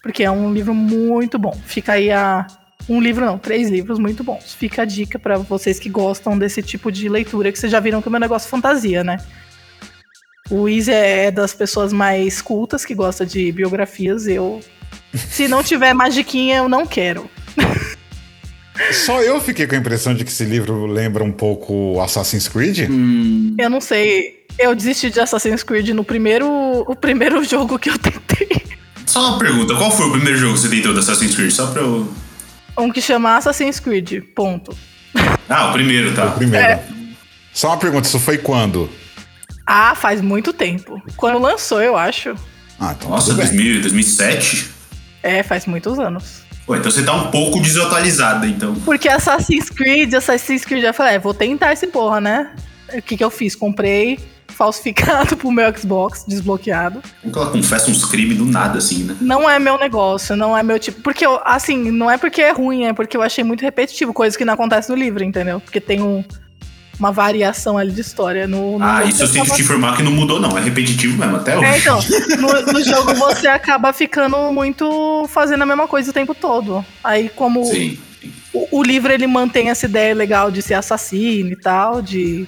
Porque é um livro muito bom. Fica aí a. Um livro não, três livros muito bons. Fica a dica para vocês que gostam desse tipo de leitura, que vocês já viram que é meu negócio é fantasia, né? O Easy é das pessoas mais cultas que gosta de biografias. Eu. Se não tiver magiquinha, eu não quero. (laughs) Só eu fiquei com a impressão de que esse livro lembra um pouco Assassin's Creed. Hum, Eu não sei. Eu desisti de Assassin's Creed no primeiro, o primeiro (laughs) jogo que eu tentei. Só uma pergunta, qual foi o primeiro jogo que você tentou da Assassin's Creed? Só pra eu. Um que chama Assassin's Creed. Ponto. Ah, o primeiro, tá. Primeiro. É. Só uma pergunta, isso foi quando? Ah, faz muito tempo. Quando lançou, eu acho. Ah, então Nossa, tudo bem. 2000, 2007? É, faz muitos anos. Pô, então você tá um pouco desatualizada, então. Porque Assassin's Creed, Assassin's Creed, eu falei, é, vou tentar esse porra, né? O que que eu fiz? Comprei falsificado (laughs) pro meu Xbox, desbloqueado. Como que ela confessa uns crimes do nada, assim, né? Não é meu negócio, não é meu tipo. Porque, eu, assim, não é porque é ruim, é porque eu achei muito repetitivo, coisa que não acontece no livro, entendeu? Porque tem um- uma variação ali de história. No, no Ah, isso eu tenho que te informar que não mudou, não. É repetitivo mesmo, até hoje. É, então, no, no jogo você acaba ficando muito fazendo a mesma coisa o tempo todo. Aí, como Sim. o, o livro ele mantém essa ideia legal de ser assassino e tal, de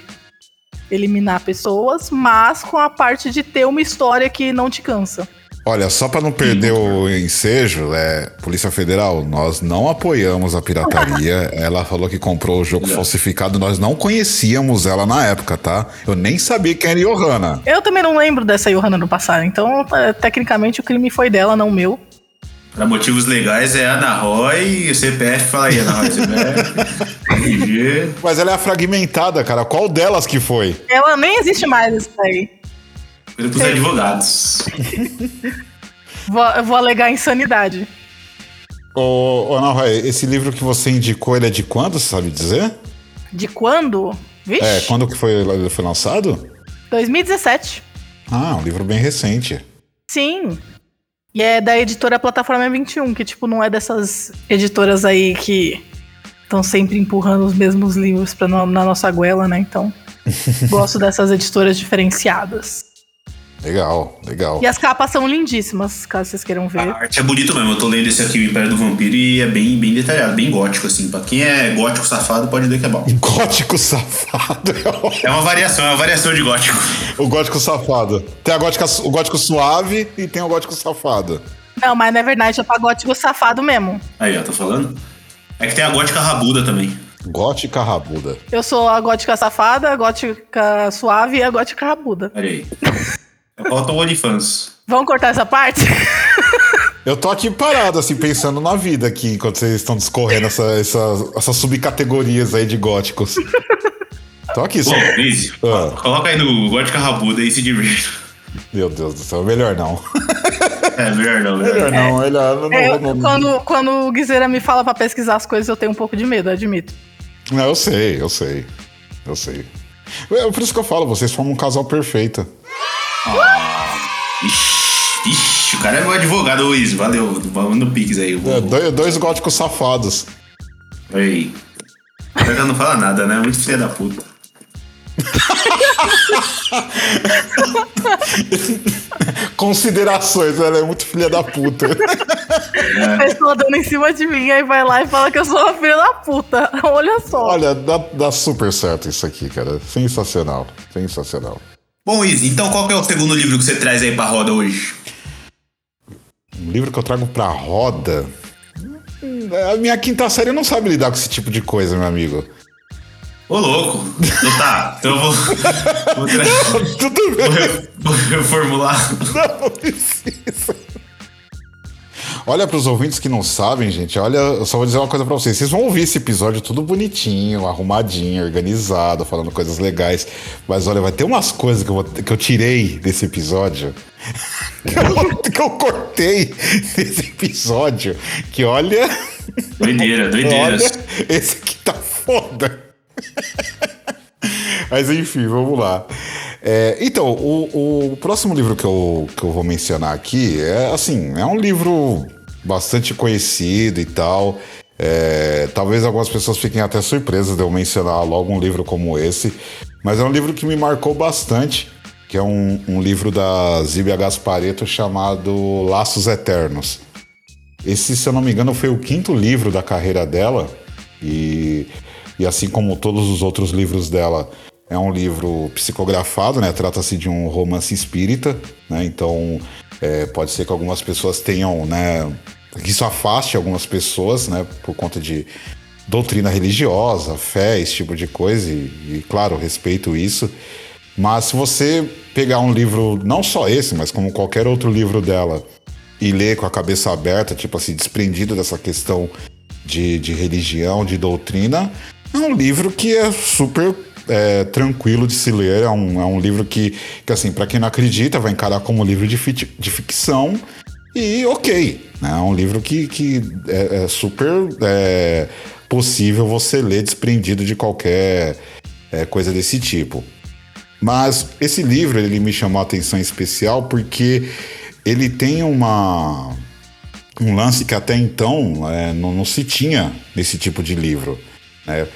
eliminar pessoas, mas com a parte de ter uma história que não te cansa. Olha, só pra não perder o ensejo, é, Polícia Federal, nós não apoiamos a pirataria. (laughs) ela falou que comprou o jogo Não. falsificado, nós não conhecíamos ela na época, tá? Eu nem sabia quem era Johanna. Eu também não lembro dessa Johanna no passado, então é, tecnicamente o crime foi dela, não meu. Pra motivos legais é Ana Roy, o CPF, fala aí, Ana Roy, CPF, RG. Mas ela é fragmentada, cara. Qual delas que foi? Ela nem existe mais isso daí. Coisa pros advogados. Vou, eu vou alegar insanidade. Ô, ô Roy, esse livro que você indicou, ele é de quando, você sabe dizer? De quando? Vixe, É, quando que foi, foi lançado? 2017. Ah, um livro bem recente. Sim. E é da editora Plataforma 21, que, tipo, não é dessas editoras aí que estão sempre empurrando os mesmos livros pra no- na nossa goela, né? Então, (laughs) gosto dessas editoras diferenciadas. Legal, legal. E as capas são lindíssimas, caso vocês queiram A ver. arte é bonito mesmo. Eu tô lendo esse aqui, O Império do Vampiro, e é bem, bem detalhado, bem gótico, assim. Pra quem é gótico safado, pode ver que é bom. (laughs) Gótico safado. É uma variação, é uma variação de gótico. o gótico safado. Tem a gótica, o gótico suave e tem o gótico safado. Não, mas na verdade é pagótico safado mesmo. Aí, ó, tô falando. É que tem a gótica rabuda também. Gótica rabuda. Eu sou a gótica safada, a gótica suave e a gótica rabuda. Olha aí. (laughs) Falta o OnlyFans. Vamos cortar essa parte? (laughs) Eu tô aqui parado, assim, pensando na vida aqui, enquanto vocês estão discorrendo essa, essa- essas subcategorias aí de góticos. Tô aqui só. Luiz, Ah. coloca aí no gótica rabuda e se divirta. Meu Deus do céu, melhor não. É, melhor não, melhor Melhor não. melhor não. É, não, não, quando, quando o Guizeira me fala pra pesquisar as coisas, eu tenho um pouco de medo, admito. Não, eu sei, eu sei. Eu sei. É por isso que eu falo, vocês formam um casal perfeito. Ixi, ixi, o cara é meu advogado, Luiz. Valeu, manda o Pix aí. É, Vou... dois, dois góticos safados. Aí. O cara não fala nada, né? Muito filha da puta. (laughs) Considerações, ela é muito filha da puta. A pessoa dando em cima de mim, aí vai lá e fala que eu sou uma filha da puta. (laughs) Olha só. Olha, dá, dá super certo isso aqui, cara. Sensacional. Sensacional. Bom, Luiz, então qual que é o segundo livro que você traz aí pra roda hoje? Um livro que eu trago pra roda. Hum, A minha quinta série não sabe lidar com esse tipo de coisa, meu amigo. Ô, louco. Então tá, então eu vou. (laughs) Vou, tra... Tudo vou, bem, re- vou reformular. não precisa. Olha pros ouvintes que não sabem, gente. Olha, eu só vou dizer uma coisa pra vocês. Vocês vão ouvir esse episódio tudo bonitinho, arrumadinho, organizado, falando coisas legais. Mas olha, vai ter umas coisas que eu, vou- que eu tirei desse episódio. (laughs) Que eu, que eu cortei desse episódio. Que olha. Doideira, (laughs) doideiras. Olha, esse aqui tá foda. (laughs) Mas enfim, vamos lá. É, então, o, o, próximo livro que eu, que eu vou mencionar aqui é assim, é um livro bastante conhecido e tal. É, talvez algumas pessoas fiquem até surpresas de eu mencionar logo um livro como esse, mas é um livro que me marcou bastante, que é um, um livro da Zíbia Gaspareto chamado Laços Eternos. Esse, se eu não me engano, foi o quinto livro da carreira dela, e, e assim como todos os outros livros dela, é um livro psicografado, né? Trata-se de um romance espírita, né? Então é, pode ser que algumas pessoas tenham, né? Que isso afaste algumas pessoas, né? Por conta de doutrina religiosa, fé, esse tipo de coisa. E, e claro, respeito isso. Mas se você pegar um livro, não só esse, mas como qualquer outro livro dela, e ler com a cabeça aberta, tipo assim, desprendido dessa questão de, de religião, de doutrina, é um livro que é super é, tranquilo de se ler. É um, é um livro que, que assim, para quem não acredita, vai encarar como livro de, de ficção. E ok, né? é um livro que, que é, é super é, possível você ler desprendido de qualquer é, coisa desse tipo. Mas esse livro ele me chamou a atenção especial porque ele tem uma um lance que até então é, não, não, se tinha nesse tipo de livro. Né?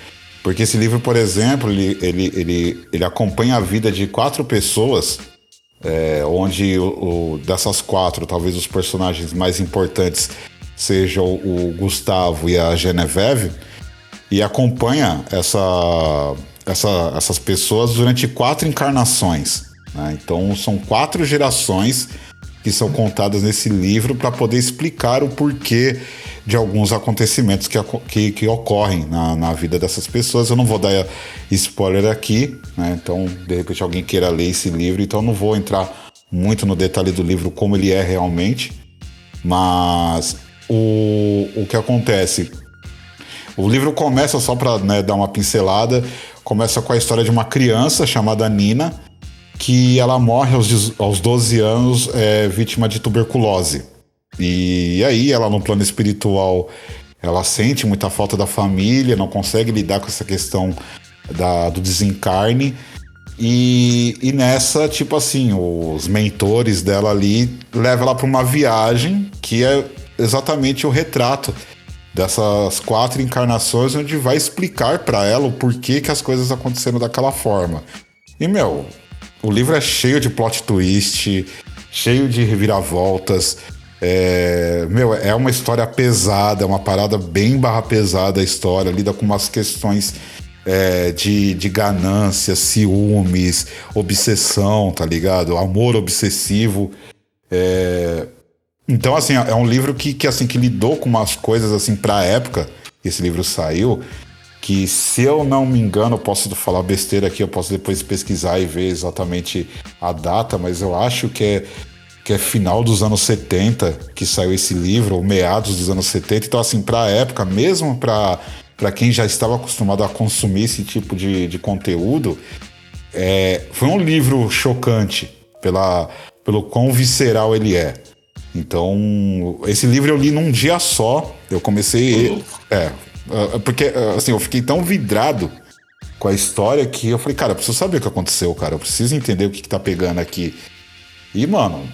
Porque esse livro, por exemplo, ele, ele, ele, ele acompanha a vida de quatro pessoas, é, onde o, o, dessas quatro, talvez os personagens mais importantes sejam o Gustavo e a Genevieve, e acompanha essa, essa, essas pessoas durante quatro encarnações. Né? Então são quatro gerações que são contadas nesse livro para poder explicar o porquê de alguns acontecimentos que, que, que ocorrem na, na, vida dessas pessoas. Eu não vou dar spoiler aqui, né? Então, de repente, alguém queira ler esse livro, então não vou entrar muito no detalhe do livro como ele é realmente. Mas o, o que acontece? O livro começa, só para né, dar uma pincelada, começa com a história de uma criança chamada Nina, que ela morre aos, aos 12 anos é, vítima de tuberculose. E aí ela no plano espiritual, ela sente muita falta da família, não consegue lidar com essa questão da, do desencarne. E, e nessa, tipo assim, os mentores dela ali levam ela para uma viagem que é exatamente o retrato dessas quatro encarnações, onde vai explicar para ela o porquê que as coisas aconteceram daquela forma. E, meu, o livro é cheio de plot twist, cheio de reviravoltas. É, meu, é uma história pesada, é uma parada bem barra pesada a história, lida com umas questões é, de, de ganância, ciúmes, obsessão, tá ligado? Amor obsessivo. É, então, assim, é um livro que, que, assim, que lidou com umas coisas, assim, pra época que esse livro saiu, que se eu não me engano, posso falar besteira aqui, eu posso depois pesquisar e ver exatamente a data, mas eu acho que é que é final dos anos 70 que saiu esse livro, ou meados dos anos 70. Então, assim, para a época, mesmo para quem já estava acostumado a consumir esse tipo de, de conteúdo, é, foi um livro chocante pela, pelo quão visceral ele é. Então, esse livro eu li num dia só. Eu comecei. É, porque, assim, eu fiquei tão vidrado com a história que eu falei, cara, eu preciso saber o que aconteceu, cara. Eu preciso entender o que, que tá pegando aqui. E, mano,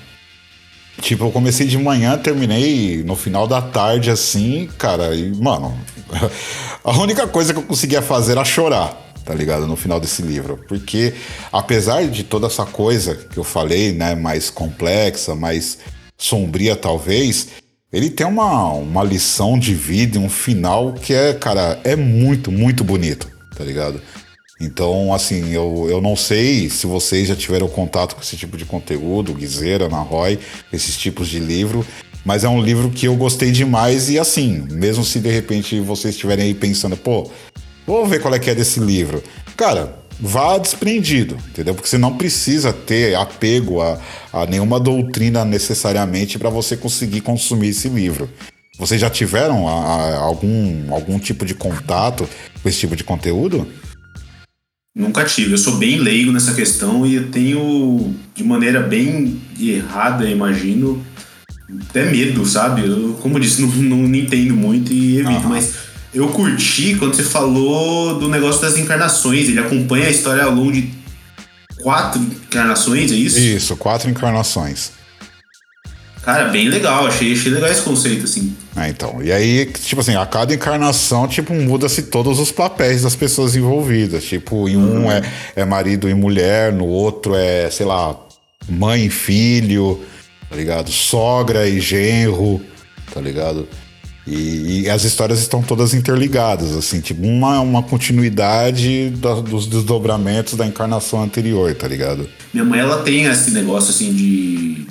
Tipo, eu comecei de manhã, terminei no final da tarde, assim, cara, e, mano, (laughs) a única coisa que eu conseguia fazer era chorar, tá ligado? No final desse livro. Porque, apesar de toda essa coisa que eu falei, né, mais complexa, mais sombria, talvez, ele tem uma, uma lição de vida, um final que é, cara, é muito, muito bonito, tá ligado? Então, assim, eu, eu não sei se vocês já tiveram contato com esse tipo de conteúdo, Guizeira, Roy, esses tipos de livro, mas é um livro que eu gostei demais e assim, mesmo se de repente vocês estiverem aí pensando, pô, vou ver qual é que é desse livro. Cara, vá desprendido, entendeu? Porque você não precisa ter apego a, a nenhuma doutrina necessariamente para você conseguir consumir esse livro. Vocês já tiveram a, a, algum, algum tipo de contato com esse tipo de conteúdo? Nunca tive. Eu sou bem leigo nessa questão e eu tenho, de maneira bem errada, imagino, até medo, sabe? Eu, como eu disse, (laughs) não, não entendo muito e evito, uhum. mas eu curti quando você falou do negócio das encarnações. Ele acompanha a história ao longo de quatro encarnações, é isso? Isso, quatro encarnações. Cara, bem legal, achei, achei legal esse conceito, assim. É, então. E aí, tipo assim, a cada encarnação, tipo, muda-se todos os papéis das pessoas envolvidas. Tipo, em um é, é marido e mulher, no outro é, sei lá, mãe e filho, tá ligado? Sogra e genro, tá ligado? E, e as histórias estão todas interligadas, assim, tipo, uma, uma continuidade da- dos desdobramentos da encarnação anterior, tá ligado? Minha mãe, ela tem esse negócio, assim, de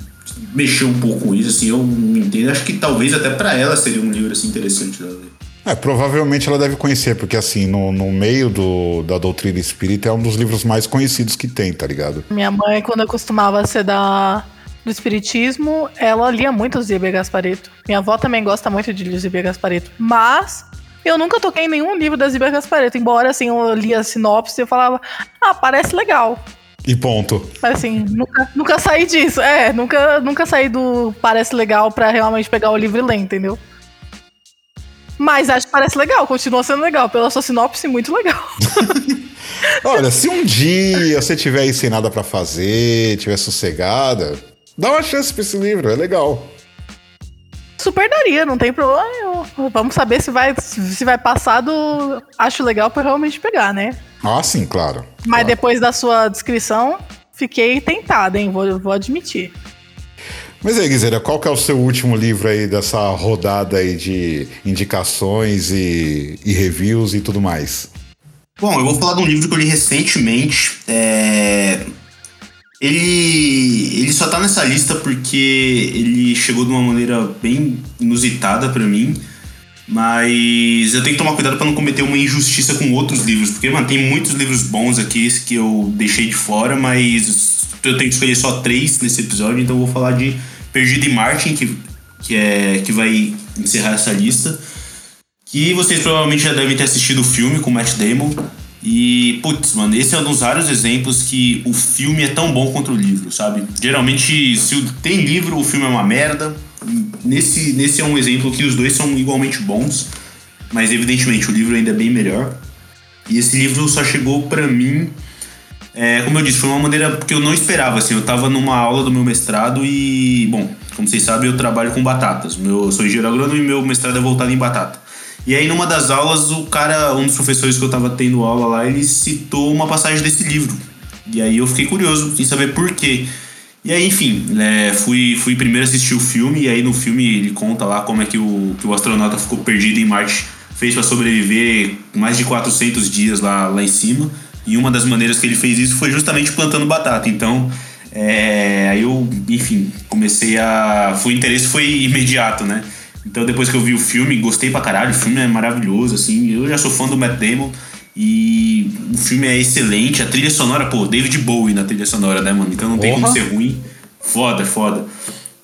mexer um pouco com isso, assim, eu não entendo. Acho que talvez até pra ela seria um livro, assim, interessante dela ler. É, provavelmente ela deve conhecer, porque assim, no, no meio do, da doutrina espírita é um dos livros mais conhecidos que tem, tá ligado? Minha mãe, quando eu costumava ser da, do espiritismo, ela lia muito Zíbia Gaspareto. Minha avó também gosta muito de Zíbia Gaspareto. Mas eu nunca toquei em nenhum livro da Zíbia Gaspareto. Embora, assim, eu lia a sinopse e eu falava, ah, parece legal. E ponto. Mas assim, nunca, nunca saí disso. É, nunca, nunca saí do parece legal pra realmente pegar o livro e ler, entendeu? Mas acho que parece legal, continua sendo legal. Pela sua sinopse, muito legal. (laughs) Olha, se um dia você tiver aí sem nada pra fazer, tiver sossegada, dá uma chance pra esse livro, é legal. Super daria, não tem problema. Eu- Vamos saber se vai, se vai passar do. Acho legal pra realmente pegar, né? Ah, sim, claro. Mas Claro. depois da sua descrição, fiquei tentada, hein? Vou, vou admitir. Mas aí, Guizera, qual que é o seu último livro aí dessa rodada aí de indicações e, e reviews e tudo mais? Bom, eu vou falar de um livro que eu li recentemente. É... Ele, ele só tá nessa lista porque ele chegou de uma maneira bem inusitada pra mim. Mas eu tenho que tomar cuidado pra não cometer uma injustiça com outros livros. Porque, mano, tem muitos livros bons aqui que eu deixei de fora, mas eu tenho que escolher só três nesse episódio. Então eu vou falar de Perdido em Martin, que, que, é, que vai encerrar essa lista. Que vocês provavelmente já devem ter assistido o filme com Matt Damon. E, putz, mano, esse é um dos raros exemplos que o filme é tão bom quanto o livro, sabe? Geralmente, se tem livro, o filme é uma merda. Nesse, nesse é um exemplo que os dois são igualmente bons, mas evidentemente o livro ainda é bem melhor. E esse livro só chegou pra mim, é, como eu disse, foi uma maneira que eu não esperava. Assim, eu tava numa aula do meu mestrado e, bom, como vocês sabem, eu trabalho com batatas. Meu, eu sou engenheiro agrônomo e meu mestrado é voltado em batata. E aí, numa das aulas, o cara, um dos professores que eu tava tendo aula lá, ele citou uma passagem desse livro. E aí eu fiquei curioso em saber por quê. E aí, enfim, né, fui, fui primeiro assistir o filme, e aí no filme ele conta lá como é que o, que o astronauta ficou perdido em Marte, fez para sobreviver mais de 400 dias lá, lá em cima. E uma das maneiras que ele fez isso foi justamente plantando batata. Então, é, aí eu, enfim, comecei a. O interesse foi imediato, né? Então, depois que eu vi o filme, gostei pra caralho. O filme é maravilhoso, assim. Eu já sou fã do Matt Damon. E o filme é excelente. A trilha sonora, pô, David Bowie na trilha sonora, né, mano? Então não tem como Porra. ser ruim. Foda, foda.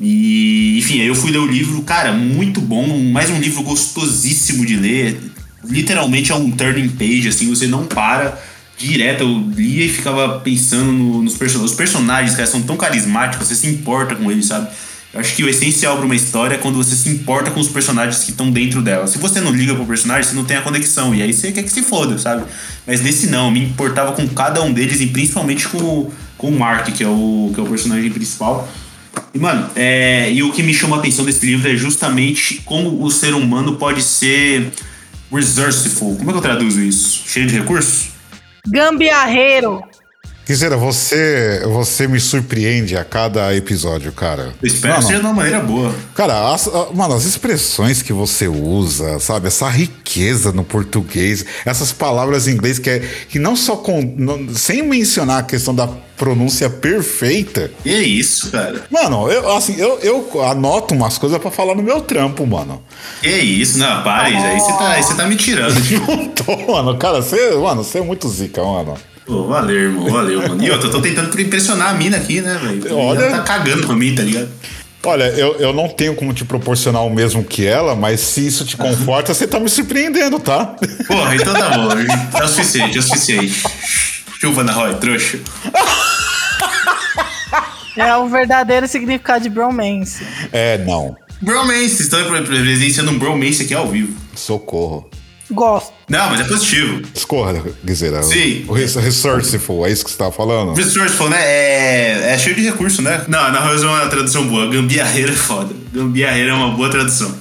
E, enfim, aí eu fui ler o livro, cara, muito bom. Mais um livro gostosíssimo de ler. Literalmente é um turning page, assim, você não para direto. Eu lia e ficava pensando no- nos personagens. Os personagens, cara, são tão carismáticos, você se importa com eles, sabe? Eu acho que o essencial pra uma história é quando você se importa com os personagens que estão dentro dela. Se você não liga pro personagem, você não tem a conexão. E aí você quer que se foda, sabe? Mas nesse não, me importava com cada um deles e principalmente com, com o Mark, que é o, que é o personagem principal. E, mano, é, e o que me chamou a atenção desse livro é justamente como o ser humano pode ser resourceful. Como é que eu traduzo isso? Cheio de recursos? Gambiarreiro. Guizera, você, você me surpreende a cada episódio, cara. Eu espero Mano, que seja de uma maneira boa. Cara, as, a- mano, as expressões que você usa, sabe? Essa riqueza no português, essas palavras em inglês que, é, que não só com. não- sem mencionar a questão da pronúncia perfeita. E é isso, cara. Mano, eu, assim, eu, eu anoto umas coisas pra falar no meu trampo, mano. Que isso, não, para, isso aí você tá, aí tá me tirando. (laughs) Não tô, mano. Cara, você, mano, você é muito zica, mano. Pô, valeu, irmão, valeu, mano. E eu tô, tô tentando impressionar a mina aqui, né, velho? Olha- Ela tá cagando pra mim, tá ligado? Olha, eu, eu não tenho como te proporcionar o mesmo que ela, mas se isso te conforta, você tá me surpreendendo, tá? Porra, então tá bom. É o suficiente, é o suficiente. Chuva na Roy, trouxa. É o verdadeiro significado de bromance. É, não. Bromance, estão presenciando um bromance aqui ao vivo. Socorro. Gosto. Não, mas é positivo. Escorra, Guizeira. Sim. O res- resourceful, é isso que você tava falando? Resourceful, né? É, é cheio de recurso, né? Não, na real é uma tradução boa. Gambiarreira é foda. Gambiarreira é uma boa tradução.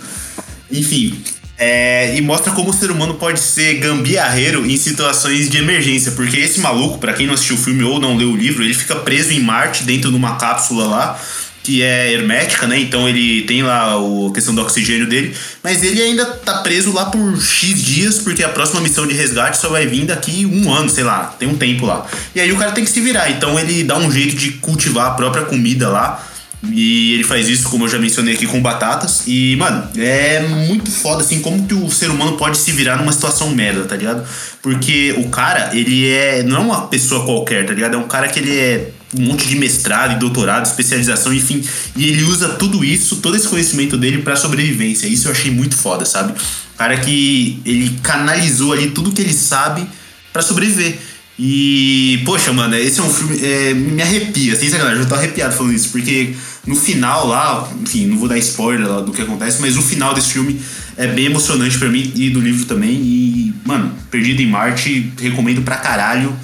Enfim. é, e mostra como o ser humano pode ser gambiarreiro em situações de emergência. Porque esse maluco, pra quem não assistiu o filme ou não leu o livro, ele fica preso em Marte, dentro de uma cápsula lá, que é hermética, né? Então ele tem lá a questão do oxigênio dele. Mas ele ainda tá preso lá por X dias, porque a próxima missão de resgate só vai vir daqui um ano, sei lá. Tem um tempo lá. E aí o cara tem que se virar. Então ele dá um jeito de cultivar a própria comida lá. E ele faz isso, como eu já mencionei aqui, com batatas. E, mano, é muito foda, assim, como que o ser humano pode se virar numa situação merda, tá ligado? Porque o cara, ele é. Não é uma pessoa qualquer, tá ligado? É um cara que ele é um monte de mestrado e doutorado, especialização, enfim. E ele usa tudo isso, todo esse conhecimento dele pra sobrevivência. Isso eu achei muito foda, sabe? Cara que ele canalizou ali tudo que ele sabe pra sobreviver. E, poxa, mano, esse é um filme. é, me arrepia, sem sacanagem, eu tô arrepiado falando isso, porque no final lá, enfim, não vou dar spoiler lá do que acontece, mas o final desse filme é bem emocionante pra mim e do livro também. E, mano, Perdido em Marte, recomendo pra caralho.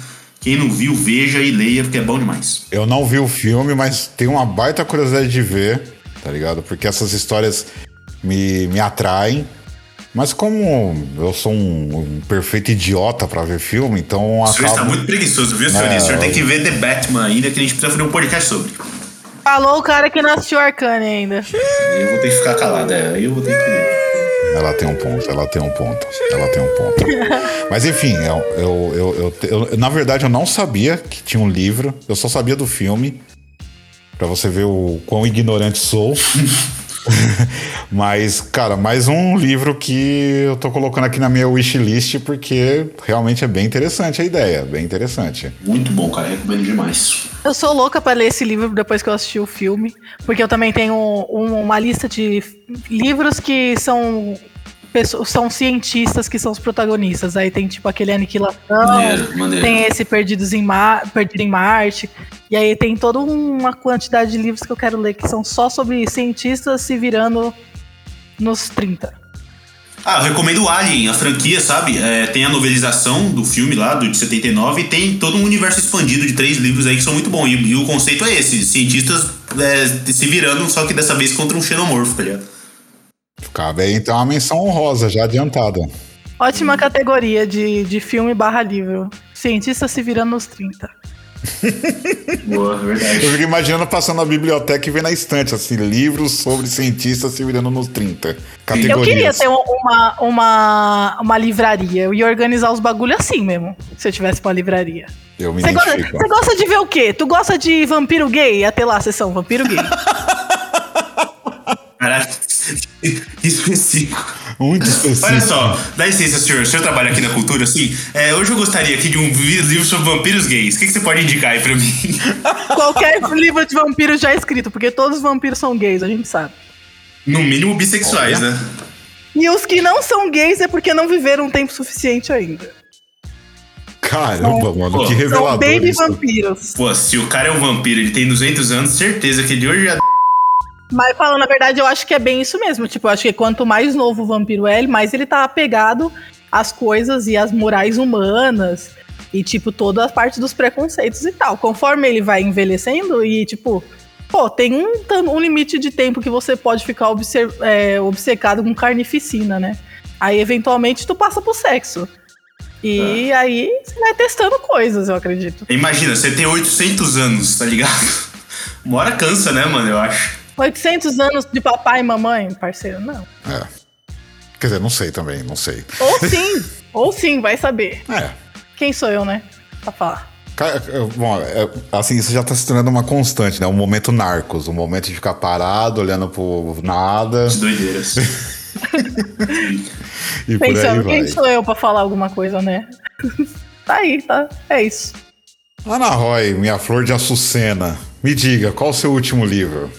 Quem não viu, veja e leia, porque é bom demais. Eu não vi o filme, mas tenho uma baita curiosidade de ver, tá ligado? Porque essas histórias me, me atraem. Mas como eu sou um, um perfeito idiota pra ver filme, então O senhor está acabo... muito preguiçoso, viu, senhor? É, o senhor tem que ver The Batman ainda, que a gente precisa fazer um podcast sobre. Falou o cara que não assistiu Arcane ainda. Eu vou ter que ficar calado, é, aí eu vou ter que. Ela tem um ponto, ela tem um ponto, ela tem um ponto. Mas enfim, eu, eu, eu, eu- na verdade eu não sabia que tinha um livro, eu só sabia do filme. Pra você ver o quão ignorante sou. (laughs) Mas, cara, mais um livro que eu tô colocando aqui na minha wishlist porque realmente é bem interessante a ideia, bem interessante. Muito bom, cara, recomendo demais. Eu sou louca pra ler esse livro depois que eu assisti o filme, porque eu também tenho um- uma lista de livros que são pessoas, são cientistas que são os protagonistas. Aí tem tipo aquele Aniquilação, Maneiro, maneiro. tem esse Perdidos em Mar, Perdido em Marte, e aí tem toda uma quantidade de livros que eu quero ler que são só sobre cientistas se virando nos 30. Ah, eu recomendo o Alien, a franquia, sabe? É, tem a novelização do filme lá, do de 79, e tem todo um universo expandido de três livros aí que são muito bons. E, e o conceito é esse: cientistas é, se virando, só que dessa vez contra um xenomorfo, tá ligado? Cabe aí então uma menção honrosa, já adiantada. Ótima categoria de, de filme barra livro. Cientistas se virando nos 30. (laughs) Boa, Eu verdade. fico imaginando passando na biblioteca e vendo na estante, assim, livros sobre cientistas se virando nos 30. Eu Categorias. queria ter um- uma, uma, uma livraria. Eu ia organizar os bagulhos assim mesmo. Se eu tivesse uma livraria. Eu me Você gosta, você gosta de ver o quê? Tu gosta de vampiro gay? Ter lá a sessão vampiro gay. (laughs) Caralho, (laughs) específico. Muito específico. Olha só, dá licença, senhor. O senhor trabalha aqui na cultura, assim? É, hoje eu gostaria aqui de um livro sobre vampiros gays. O que, que você pode indicar aí pra mim? (laughs) Qualquer livro de vampiro já é escrito, porque todos os vampiros são gays, a gente sabe. No mínimo bissexuais, né? E os que não são gays é porque não viveram um tempo suficiente ainda. Caramba, mano, Pô, que São revelador baby isso. vampiros. Pô, se o cara é um vampiro, ele tem 200 anos, certeza que ele hoje já Mas falando a verdade, eu acho que é bem isso mesmo. Tipo, eu acho que quanto mais novo o vampiro é, mais ele tá apegado às coisas e às morais humanas. E, tipo, toda a parte dos preconceitos e tal. Conforme ele vai envelhecendo e, tipo, pô, tem um, um limite de tempo que você pode ficar é, obcecado com carnificina, né? Aí, eventualmente, tu passa pro sexo. E aí você vai testando coisas, eu acredito. Imagina, você tem 800 anos, tá ligado? (laughs) Uma hora cansa, né, mano? Eu acho. 800 anos de papai e mamãe, parceiro, não. É. Quer dizer, não sei também, não sei. Ou (laughs) sim, ou sim, vai saber. É. Quem sou eu, né? Pra falar. Bom, é, assim, isso já tá se tornando uma constante, né? Um momento narcos, um momento de ficar parado, olhando pro nada De doideiras. (laughs) (laughs) e por aí Pensando, vai. quem sou eu pra falar alguma coisa, né? tá aí, tá? É isso. Ana Roy, minha flor de açucena, me diga, qual o seu último livro?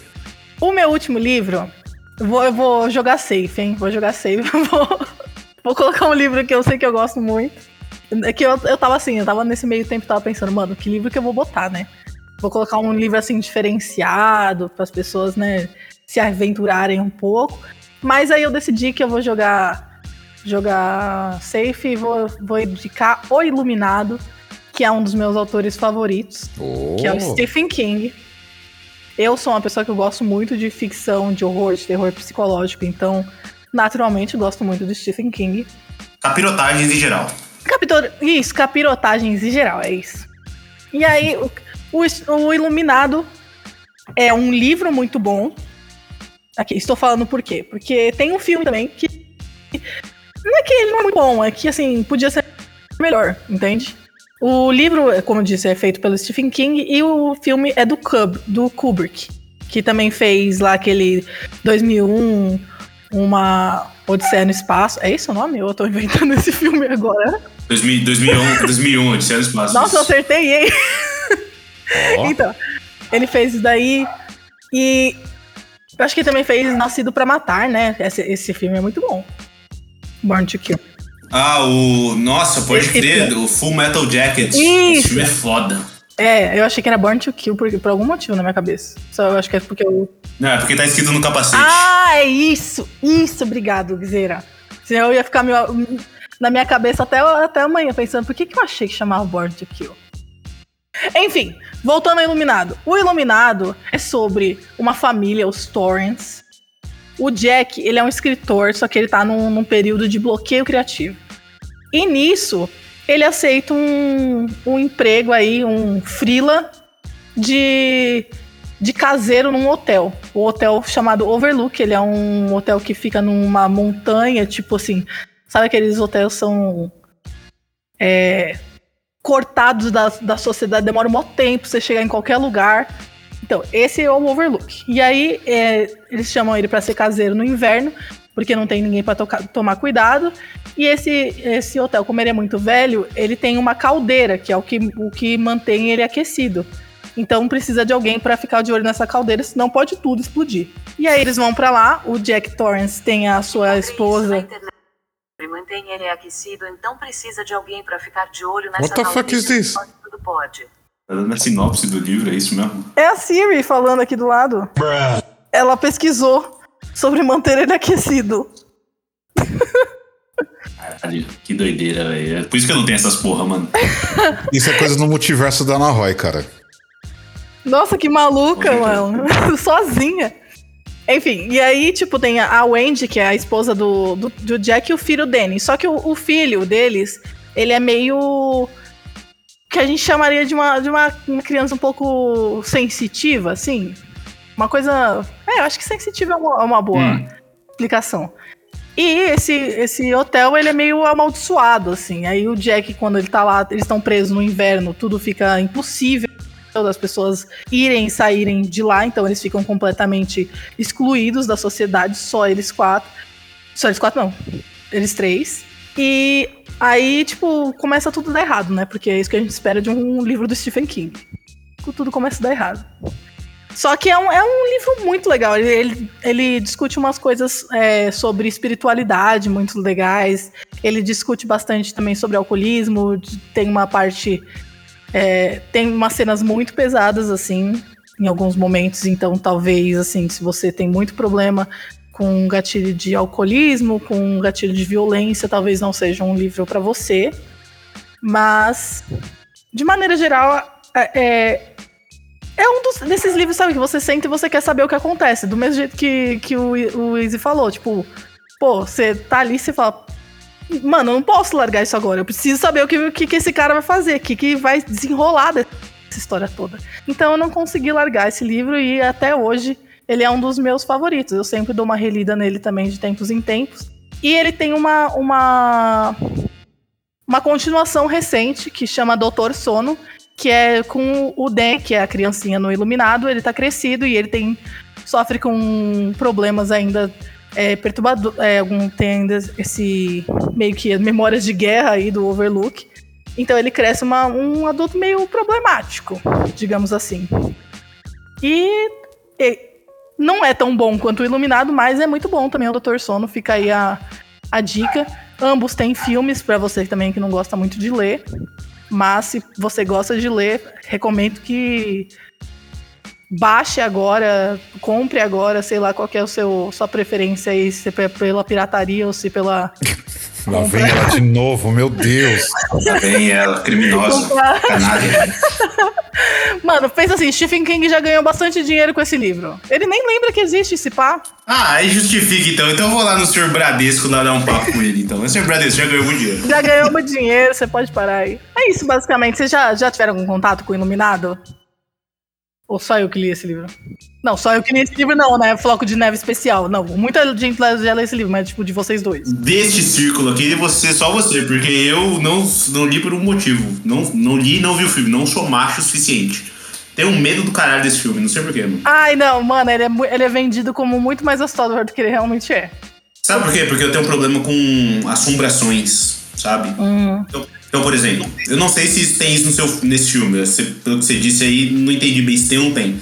O meu último livro, eu vou, eu vou jogar safe, hein? Vou jogar safe. (laughs) Vou, vou colocar um livro que eu sei que eu gosto muito. É que eu, eu tava assim, eu tava nesse meio tempo, tava pensando, mano, que livro que eu vou botar, né? Vou colocar um livro assim diferenciado para as pessoas, né, se aventurarem um pouco. Mas aí eu decidi que eu vou jogar jogar safe e vou, vou indicar O Iluminado, que é um dos meus autores favoritos, Oh. que é o Stephen King. Eu sou uma pessoa que eu gosto muito de ficção, de horror, de terror psicológico, então, naturalmente, gosto muito do Stephen King. Capirotagens em geral. Capitor... Isso, capirotagens em geral, é isso. E aí, o, o, o Iluminado é um livro muito bom. Aqui, estou falando por quê? Porque tem um filme também que. Não é que ele não é muito bom, é que assim, podia ser melhor, entende? O livro, como eu disse, é feito pelo Stephen King e o filme é do, Kub, do Kubrick, que também fez lá aquele 2001, uma Odisseia no Espaço. É isso o nome? Eu tô inventando esse filme agora. 2000, 2001, 2001, Odisseia no Espaço. Nossa, eu acertei, hein? Ó. (laughs) Então, ele fez isso daí e eu acho que ele também fez Nascido pra Matar, né? Esse, esse filme é muito bom. Born to Kill. Ah, o. Nossa, pode Esse crer, o Full Metal Jacket. Isso. Esse filme é foda. É, eu achei que era Born to Kill por, por algum motivo na minha cabeça. Só eu acho que é porque eu. Não, é porque tá escrito no capacete. Ah, é isso! Isso, obrigado, Guizeira. Senão eu ia ficar meio, na minha cabeça até, até amanhã pensando por que, que eu achei que chamava Born to Kill. Enfim, voltando ao Iluminado. O Iluminado é sobre uma família, os Torrents. O Jack, ele é um escritor, só que ele tá num, num período de bloqueio criativo. E nisso, ele aceita um, um emprego aí, um freela de, de caseiro num hotel. O hotel chamado Overlook, ele é um hotel que fica numa montanha, tipo assim, sabe aqueles hotéis são é, cortados da, da sociedade, demora um maior tempo você chegar em qualquer lugar. Então, esse é o Overlook. E aí, é, eles chamam ele pra ser caseiro no inverno, porque não tem ninguém pra tocar- tomar cuidado. E esse, esse hotel, como ele é muito velho, ele tem uma caldeira, que é o que, o que mantém ele aquecido. Então precisa de alguém pra ficar de olho nessa caldeira, senão pode tudo explodir. E aí eles vão pra lá, o Jack Torrance tem a sua esposa. Mantém ele aquecido, então precisa de alguém pra ficar de olho nessa What the fuck is this? senão Tudo pode. Tá dando a sinopse do livro, é isso mesmo? É a Siri falando aqui do lado. Ela pesquisou sobre manter ele aquecido. Caralho, que doideira, velho. É por isso que eu não tenho essas porra, mano. (laughs) Isso é coisa no multiverso da Ana Roy, cara. Nossa, que maluca, Horrível. mano. (laughs) Sozinha. Enfim, e aí, tipo, tem a Wendy, que é a esposa do, do, do Jack, e o filho Danny. Só que o, o filho deles, ele é meio. Que a gente chamaria de uma, de uma, uma criança um pouco sensitiva, assim. Uma coisa. É, eu acho que sensitiva é uma, é uma boa Hum. explicação. E esse, esse hotel, ele é meio amaldiçoado, assim. Aí o Jack, quando ele tá lá, eles estão presos no inverno, tudo fica impossível das pessoas irem e saírem de lá, então eles ficam completamente excluídos da sociedade, só eles quatro. Só eles quatro, não. Eles três. E aí, tipo, começa tudo a dar errado, né? Porque é isso que a gente espera de um livro do Stephen King. Tudo começa a dar errado. Só que é um, é um livro muito legal. Ele, ele, ele discute umas coisas é, sobre espiritualidade muito legais. Ele discute bastante também sobre alcoolismo. Tem uma parte. é, tem umas cenas muito pesadas, assim, em alguns momentos. Então, talvez, assim, se você tem muito problema com gatilho de alcoolismo, com gatilho de violência, talvez não seja um livro para você. Mas, de maneira geral, é, é, é um dos, desses livros, sabe, que você sente e você quer saber o que acontece. Do mesmo jeito que, que o, o Izzy falou. Tipo, pô, você tá ali e você fala. Mano, eu não posso largar isso agora. Eu preciso saber o que, que, que esse cara vai fazer, o que, que vai desenrolar dessa história toda. Então eu não consegui largar esse livro e até hoje ele é um dos meus favoritos. Eu sempre dou uma relida nele também de tempos em tempos. E ele tem uma, uma, uma continuação recente que chama Doutor Sono, que é com o Dan, que é a criancinha no Iluminado. Ele tá crescido e ele tem sofre com problemas ainda é, perturbador, é, algum tem ainda esse meio que memórias de guerra aí do Overlook. Então ele cresce uma, um adulto meio problemático, digamos assim. E, e não é tão bom quanto o Iluminado, mas é muito bom também o Doutor Sono. Fica aí a, a dica. Ambos têm filmes para você também que não gosta muito de ler. Mas se você gosta de ler, recomendo que baixe agora, compre agora, sei lá qual é o seu sua preferência aí, se é pela pirataria ou se pela (laughs) Lá vem ela de novo, meu Deus. Lá vem ela, criminosa, canalha. Mano, pensa assim, Stephen King já ganhou bastante dinheiro com esse livro. Ele nem lembra que existe esse pá. Ah, aí justifica então. Então eu vou lá no senhor Bradesco lá dar um papo com ele, então. O senhor Bradesco já ganhou muito dinheiro. Já ganhou muito dinheiro, você pode parar aí. É isso, basicamente. Vocês já, já tiveram algum contato com o Iluminado? Ou só eu que li esse livro? Não, só eu que li esse livro não, né? Floco de Neve Especial. Não, muita gente já lê esse livro, mas tipo, de vocês dois. Deste círculo aqui, você, só você, porque eu não, não li por um motivo. Não, não li e não vi o filme. Não sou macho o suficiente. Tenho medo do caralho desse filme, não sei porquê, mano. Ai, não, mano, ele é, ele é vendido como muito mais assustador do que ele realmente é. Sabe por quê? Porque eu tenho um problema com assombrações, sabe? Então, então, por exemplo, eu não sei se tem isso no seu, nesse filme. Pelo que você disse aí, não entendi bem se tem ou não tem.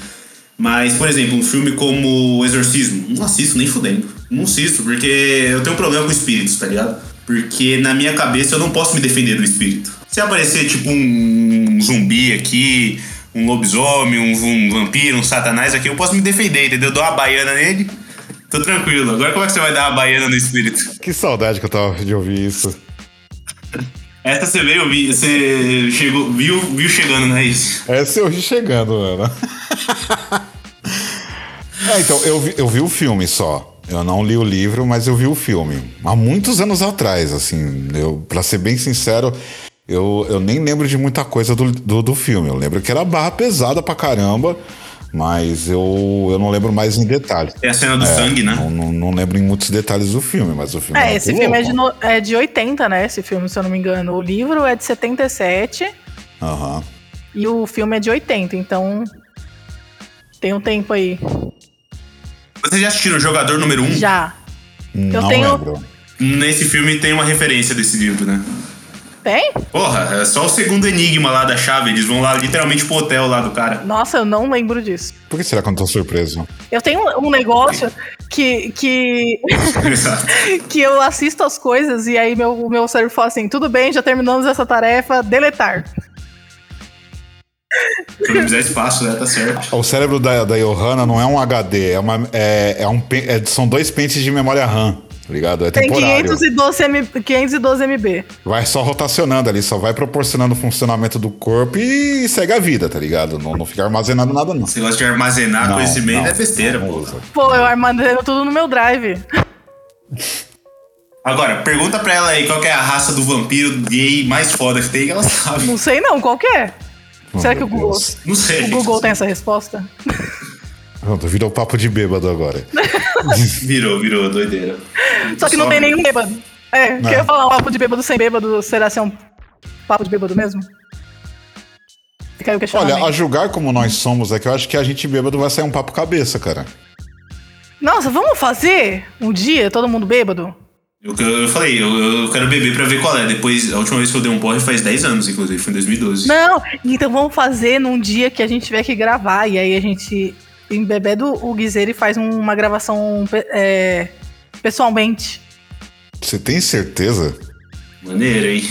Mas, por exemplo, um filme como O Exorcismo, não assisto nem fudendo. Não assisto, porque eu tenho um problema com espíritos, tá ligado? Porque na minha cabeça eu não posso me defender do espírito. Se aparecer, tipo, um zumbi aqui, um lobisomem, um, um vampiro, um satanás aqui, eu posso me defender, entendeu? Eu dou uma baiana nele, tô tranquilo. Agora como é que você vai dar uma baiana no espírito? Que saudade que eu tava de ouvir isso. Essa você veio, você chegou, viu, viu chegando, não é isso? Essa eu vi chegando, mano. é, então, eu vi, eu vi o filme só. Eu não li o livro, mas eu vi o filme. Há muitos anos atrás, assim. Eu, pra ser bem sincero, eu, eu nem lembro de muita coisa do, do, do filme. Eu lembro que era barra pesada pra caramba, mas eu, eu não lembro mais em detalhes. É a cena do sangue, né? Não, não, não lembro em muitos detalhes do filme, mas o filme É, era esse filme é de, no- é de 80, né? Esse filme, se eu não me engano. O livro é de 77 Aham. e o filme é de 80, então. Tem um tempo aí. Vocês já assistiram o Jogador Número 1? Já. Não tenho- lembro. Nesse filme tem uma referência desse livro, né? Tem? Porra, é só o segundo enigma lá da chave. Eles vão lá literalmente pro hotel lá do cara. Nossa, eu não lembro disso. Por que será que eu não tô surpreso? Eu tenho um negócio que, que, (laughs) que eu assisto as coisas e aí meu, o meu cérebro fala assim: tudo bem, já terminamos essa tarefa, deletar. Economizar espaço, né? Tá certo. O cérebro da, da Johanna não é um HD, é uma, é, é um, é- são dois pentes de memória RAM, ligado? É Tem temporário. 512, M, 512 MB. Vai só rotacionando ali, só vai proporcionando o funcionamento do corpo e segue a vida, tá ligado? Não, não fica armazenando nada, não. Esse negócio de armazenar Não, conhecimento não, é besteira, não pô. Pô, eu armazeno tudo no meu drive. (laughs) Agora, pergunta pra ela aí qual que é a raça do vampiro gay mais foda que tem, que ela sabe. Não sei não, qual que é? Será que o Google, Deus. Não sei. o Google tem essa resposta? Pronto, virou papo de bêbado agora. (laughs) Virou, virou, doideira. Só que não tem nenhum bêbado. É, que eu ia falar um papo de bêbado sem bêbado, será ser um papo de bêbado mesmo? Fica aí o questionamento. Olha, a julgar como nós somos é que eu acho que a gente bêbado vai sair um papo cabeça, cara. Nossa, vamos fazer um dia, todo mundo bêbado? Eu, eu falei, eu, eu quero beber pra ver qual é. Depois, a última vez que eu dei um porre faz 10 anos, inclusive, foi em 2012. Não, então vamos fazer num dia que a gente tiver que gravar. E aí a gente embebeda o guiseiro e faz uma gravação é, pessoalmente. Você tem certeza? Maneiro, hein?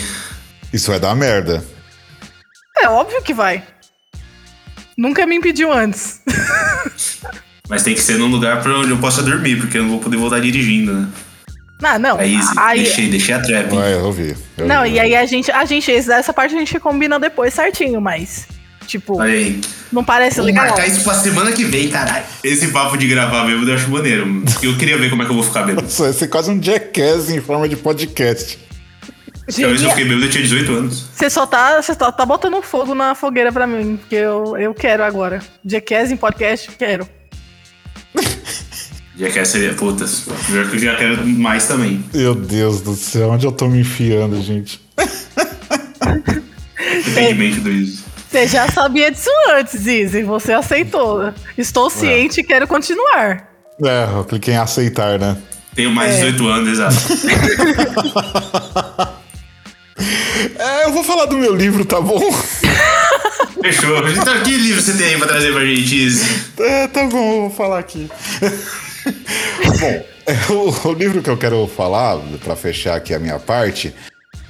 Isso vai dar merda. É óbvio que vai. Nunca me impediu antes. (laughs) Mas tem que ser num lugar pra onde eu possa dormir, porque eu não vou poder voltar dirigindo, né? Ah, não. É easy. Aí, Deixei, deixei a trap. hein? Vai, eu ouvi. eu não, ouvi. e aí a gente, a gente, essa parte a gente combina depois certinho, mas. Tipo, aí. não parece Vou legal. marcar isso pra semana que vem, caralho. Esse papo de gravar bêbado eu acho maneiro. Eu queria ver como é que eu vou ficar bêbado. Isso vai ser quase um jackass em forma de podcast. Talvez eu fiquei bêbado eu tinha 18 anos. Você só tá, você só tá botando fogo na fogueira pra mim, porque eu, eu quero agora. Jackass em podcast, quero. Já quer ser. Putas. Pior que eu já quero mais também. Meu Deus do céu, onde eu tô me enfiando, gente? Independentemente do isso. Você já sabia disso antes, Izzy. Você aceitou. Estou ciente e quero continuar. É, eu cliquei em aceitar, né? Tenho mais de É. 18 anos, exato. (laughs) É, eu vou falar do meu livro, tá bom? (laughs) Fechou. Então, que livro você tem aí pra trazer pra gente, Izzy? É, tá bom, eu vou falar aqui. (laughs) bom, é, o, o livro que eu quero falar, pra fechar aqui a minha parte,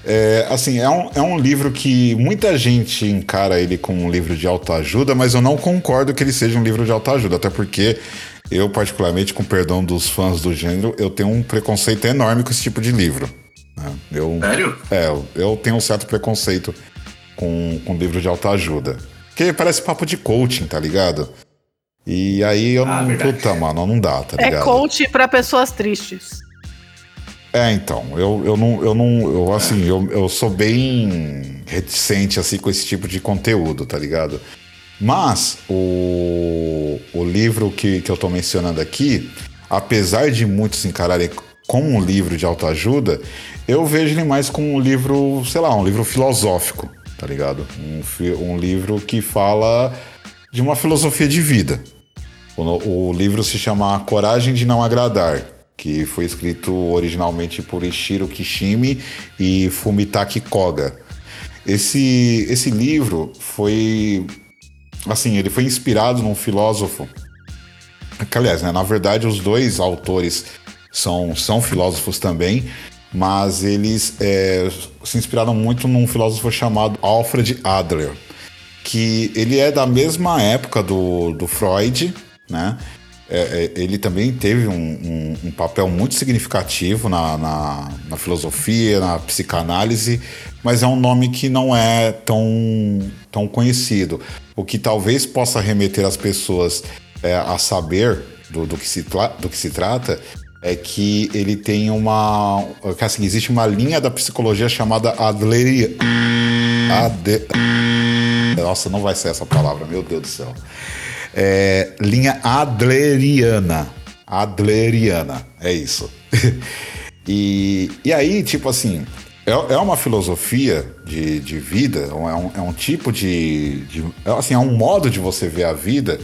é, assim, é um, é um livro que muita gente encara ele como um livro de autoajuda, mas eu não concordo que ele seja um livro de autoajuda, até porque eu, particularmente, com perdão dos fãs do gênero, eu tenho um preconceito enorme com esse tipo de livro. né? Eu, Sério? É, eu- tenho um certo preconceito com, com livro de autoajuda. Porque parece papo de coaching, tá ligado? E aí eu Ah, não. verdade. puta, mano, não dá, tá É ligado? coach pra pessoas tristes. É, então, eu, eu não, eu não, eu assim, eu, eu sou bem reticente, assim, com esse tipo de conteúdo, tá ligado? Mas, o, o livro que, que eu tô mencionando aqui, apesar de muitos encararem como um livro de autoajuda, eu vejo ele mais como um livro, sei lá, um livro filosófico, tá ligado? Um, um livro que fala de uma filosofia de vida. O, o livro se chama Coragem de Não Agradar, que foi escrito originalmente por Ishiro Kishimi e Fumitaki Koga. Esse, esse livro foi. Assim, ele foi inspirado num filósofo. Aliás, né, na verdade, os dois autores são, são filósofos também, mas eles é, se inspiraram muito num filósofo chamado Alfred Adler que ele é da mesma época do, do Freud, né? É, é, ele também teve um, um- um papel muito significativo na, na, na filosofia, na psicanálise, mas é um nome que não é tão, tão conhecido. O que talvez possa remeter as pessoas é, a saber do, do, que se do que se trata é que ele tem uma. assim, existe uma linha da psicologia chamada Adleri, Ade, nossa, não vai ser essa palavra, meu Deus do céu. É, linha Adleriana. Adleriana, é isso. (laughs) e, e aí, tipo assim, é, é uma filosofia de, de vida, é um, é um tipo de, de. é, Assim, é um modo de você ver a vida,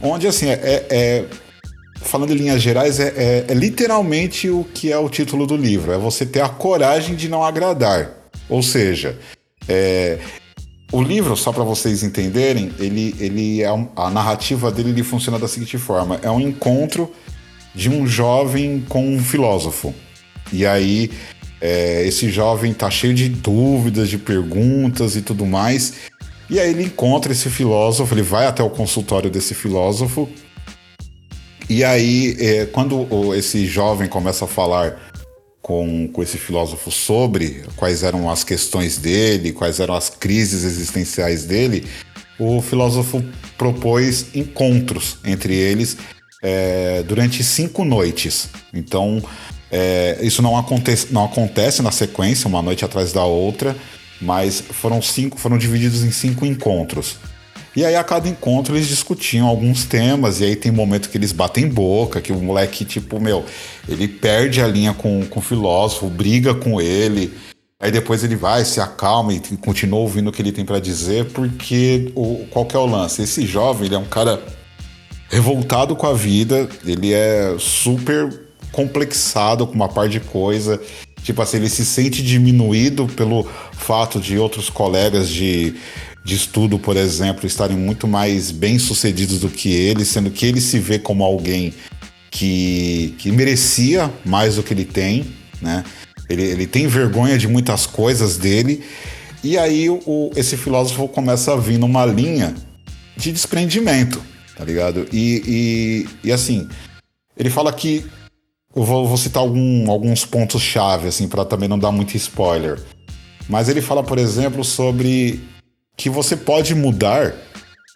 onde, assim, é- é falando em linhas gerais, é, é- é literalmente o que é o título do livro: é você ter a coragem de não agradar. Ou seja, é, o livro, só para vocês entenderem, ele, ele é um- a narrativa dele ele funciona da seguinte forma: é um encontro de um jovem com um filósofo. E aí, é, esse jovem tá cheio de dúvidas, de perguntas e tudo mais. E aí ele encontra esse filósofo, ele vai até o consultório desse filósofo e aí, é, quando esse jovem começa a falar com, com esse filósofo sobre quais eram as questões dele, quais eram as crises existenciais dele, o filósofo propôs encontros entre eles é, durante cinco noites. Então, é, isso não acontece, não acontece na sequência, uma noite atrás da outra, mas foram cinco, foram divididos em cinco encontros. E aí, a cada encontro, eles discutiam alguns temas, e aí tem momento que eles batem boca, que o moleque, tipo, meu, ele perde a linha com, com o filósofo, briga com ele. Aí depois ele vai, se acalma e continua ouvindo o que ele tem pra dizer, porque o, qual que é o lance? Esse jovem, ele é um cara revoltado com a vida, ele é super complexado com uma par de coisa. Tipo assim, ele se sente diminuído pelo fato de outros colegas de, de estudo, por exemplo, estarem muito mais bem sucedidos do que ele, sendo que ele se vê como alguém que, que merecia mais do que ele tem, né? Ele, ele tem vergonha de muitas coisas dele. E aí o, esse filósofo começa a vir numa linha de desprendimento, tá ligado? E, e, e assim, ele fala que. Eu vou, vou citar algum, alguns pontos-chave, assim, para também não dar muito spoiler. Mas ele fala, por exemplo, sobre que você pode mudar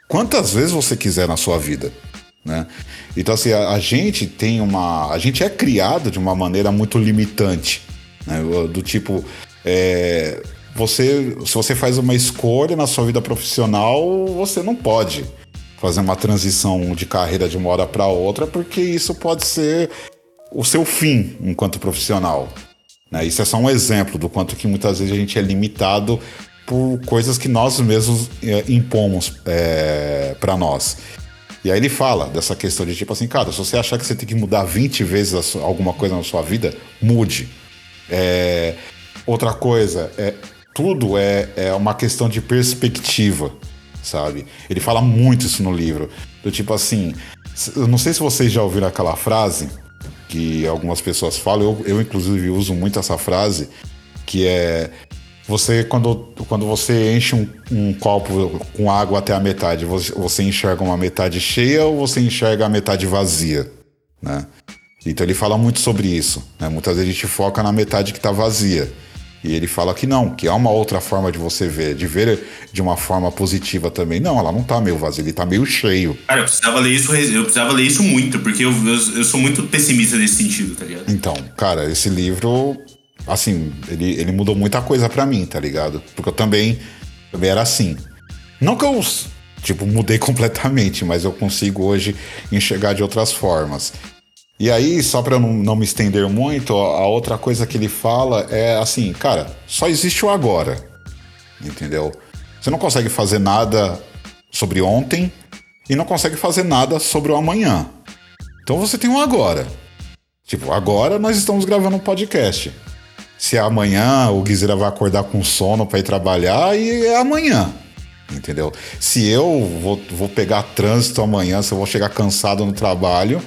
quantas vezes você quiser na sua vida, né? Então, assim, a, a gente tem uma. A gente é criado de uma maneira muito limitante, né? Do tipo. é, você, se você faz uma escolha na sua vida profissional, você não pode fazer uma transição de carreira de uma hora para outra, porque isso pode ser o seu fim enquanto profissional. Né? Isso é só um exemplo do quanto que muitas vezes a gente é limitado por coisas que nós mesmos é, impomos é, para nós. E aí ele fala dessa questão de tipo assim, cara, se você achar que você tem que mudar 20 vezes sua- alguma coisa na sua vida, mude. É, outra coisa, é, tudo é, é uma questão de perspectiva, sabe? Ele fala muito isso no livro. Do tipo assim, eu não sei se vocês já ouviram aquela frase que algumas pessoas falam, eu, eu inclusive uso muito essa frase, que é você quando, quando você enche um, um copo com água até a metade, você, você enxerga uma metade cheia ou você enxerga a metade vazia, né? Então ele fala muito sobre isso. Né? Muitas vezes a gente foca na metade que está vazia. E ele fala que não, que há uma outra forma de você ver, de ver de uma forma positiva também. Não, ela não tá meio vazia, ele tá meio cheio. Cara, eu precisava ler isso, eu precisava ler isso muito, porque eu, eu, eu sou muito pessimista nesse sentido, tá ligado? Então, cara, esse livro, assim, ele, ele mudou muita coisa para mim, tá ligado? Porque eu também, também era assim. Não que eu, tipo, mudei (laughs) completamente, mas eu consigo hoje enxergar de outras formas. E aí, só para não, não me estender muito, a outra coisa que ele fala é assim, cara, só existe o agora. Entendeu? Você não consegue fazer nada sobre ontem e não consegue fazer nada sobre o amanhã. Então você tem um agora. Tipo, agora nós estamos gravando um podcast. Se é amanhã o Guizera vai acordar com sono para ir trabalhar, e é amanhã. Entendeu? Se eu vou, vou pegar trânsito amanhã, se eu vou chegar cansado no trabalho,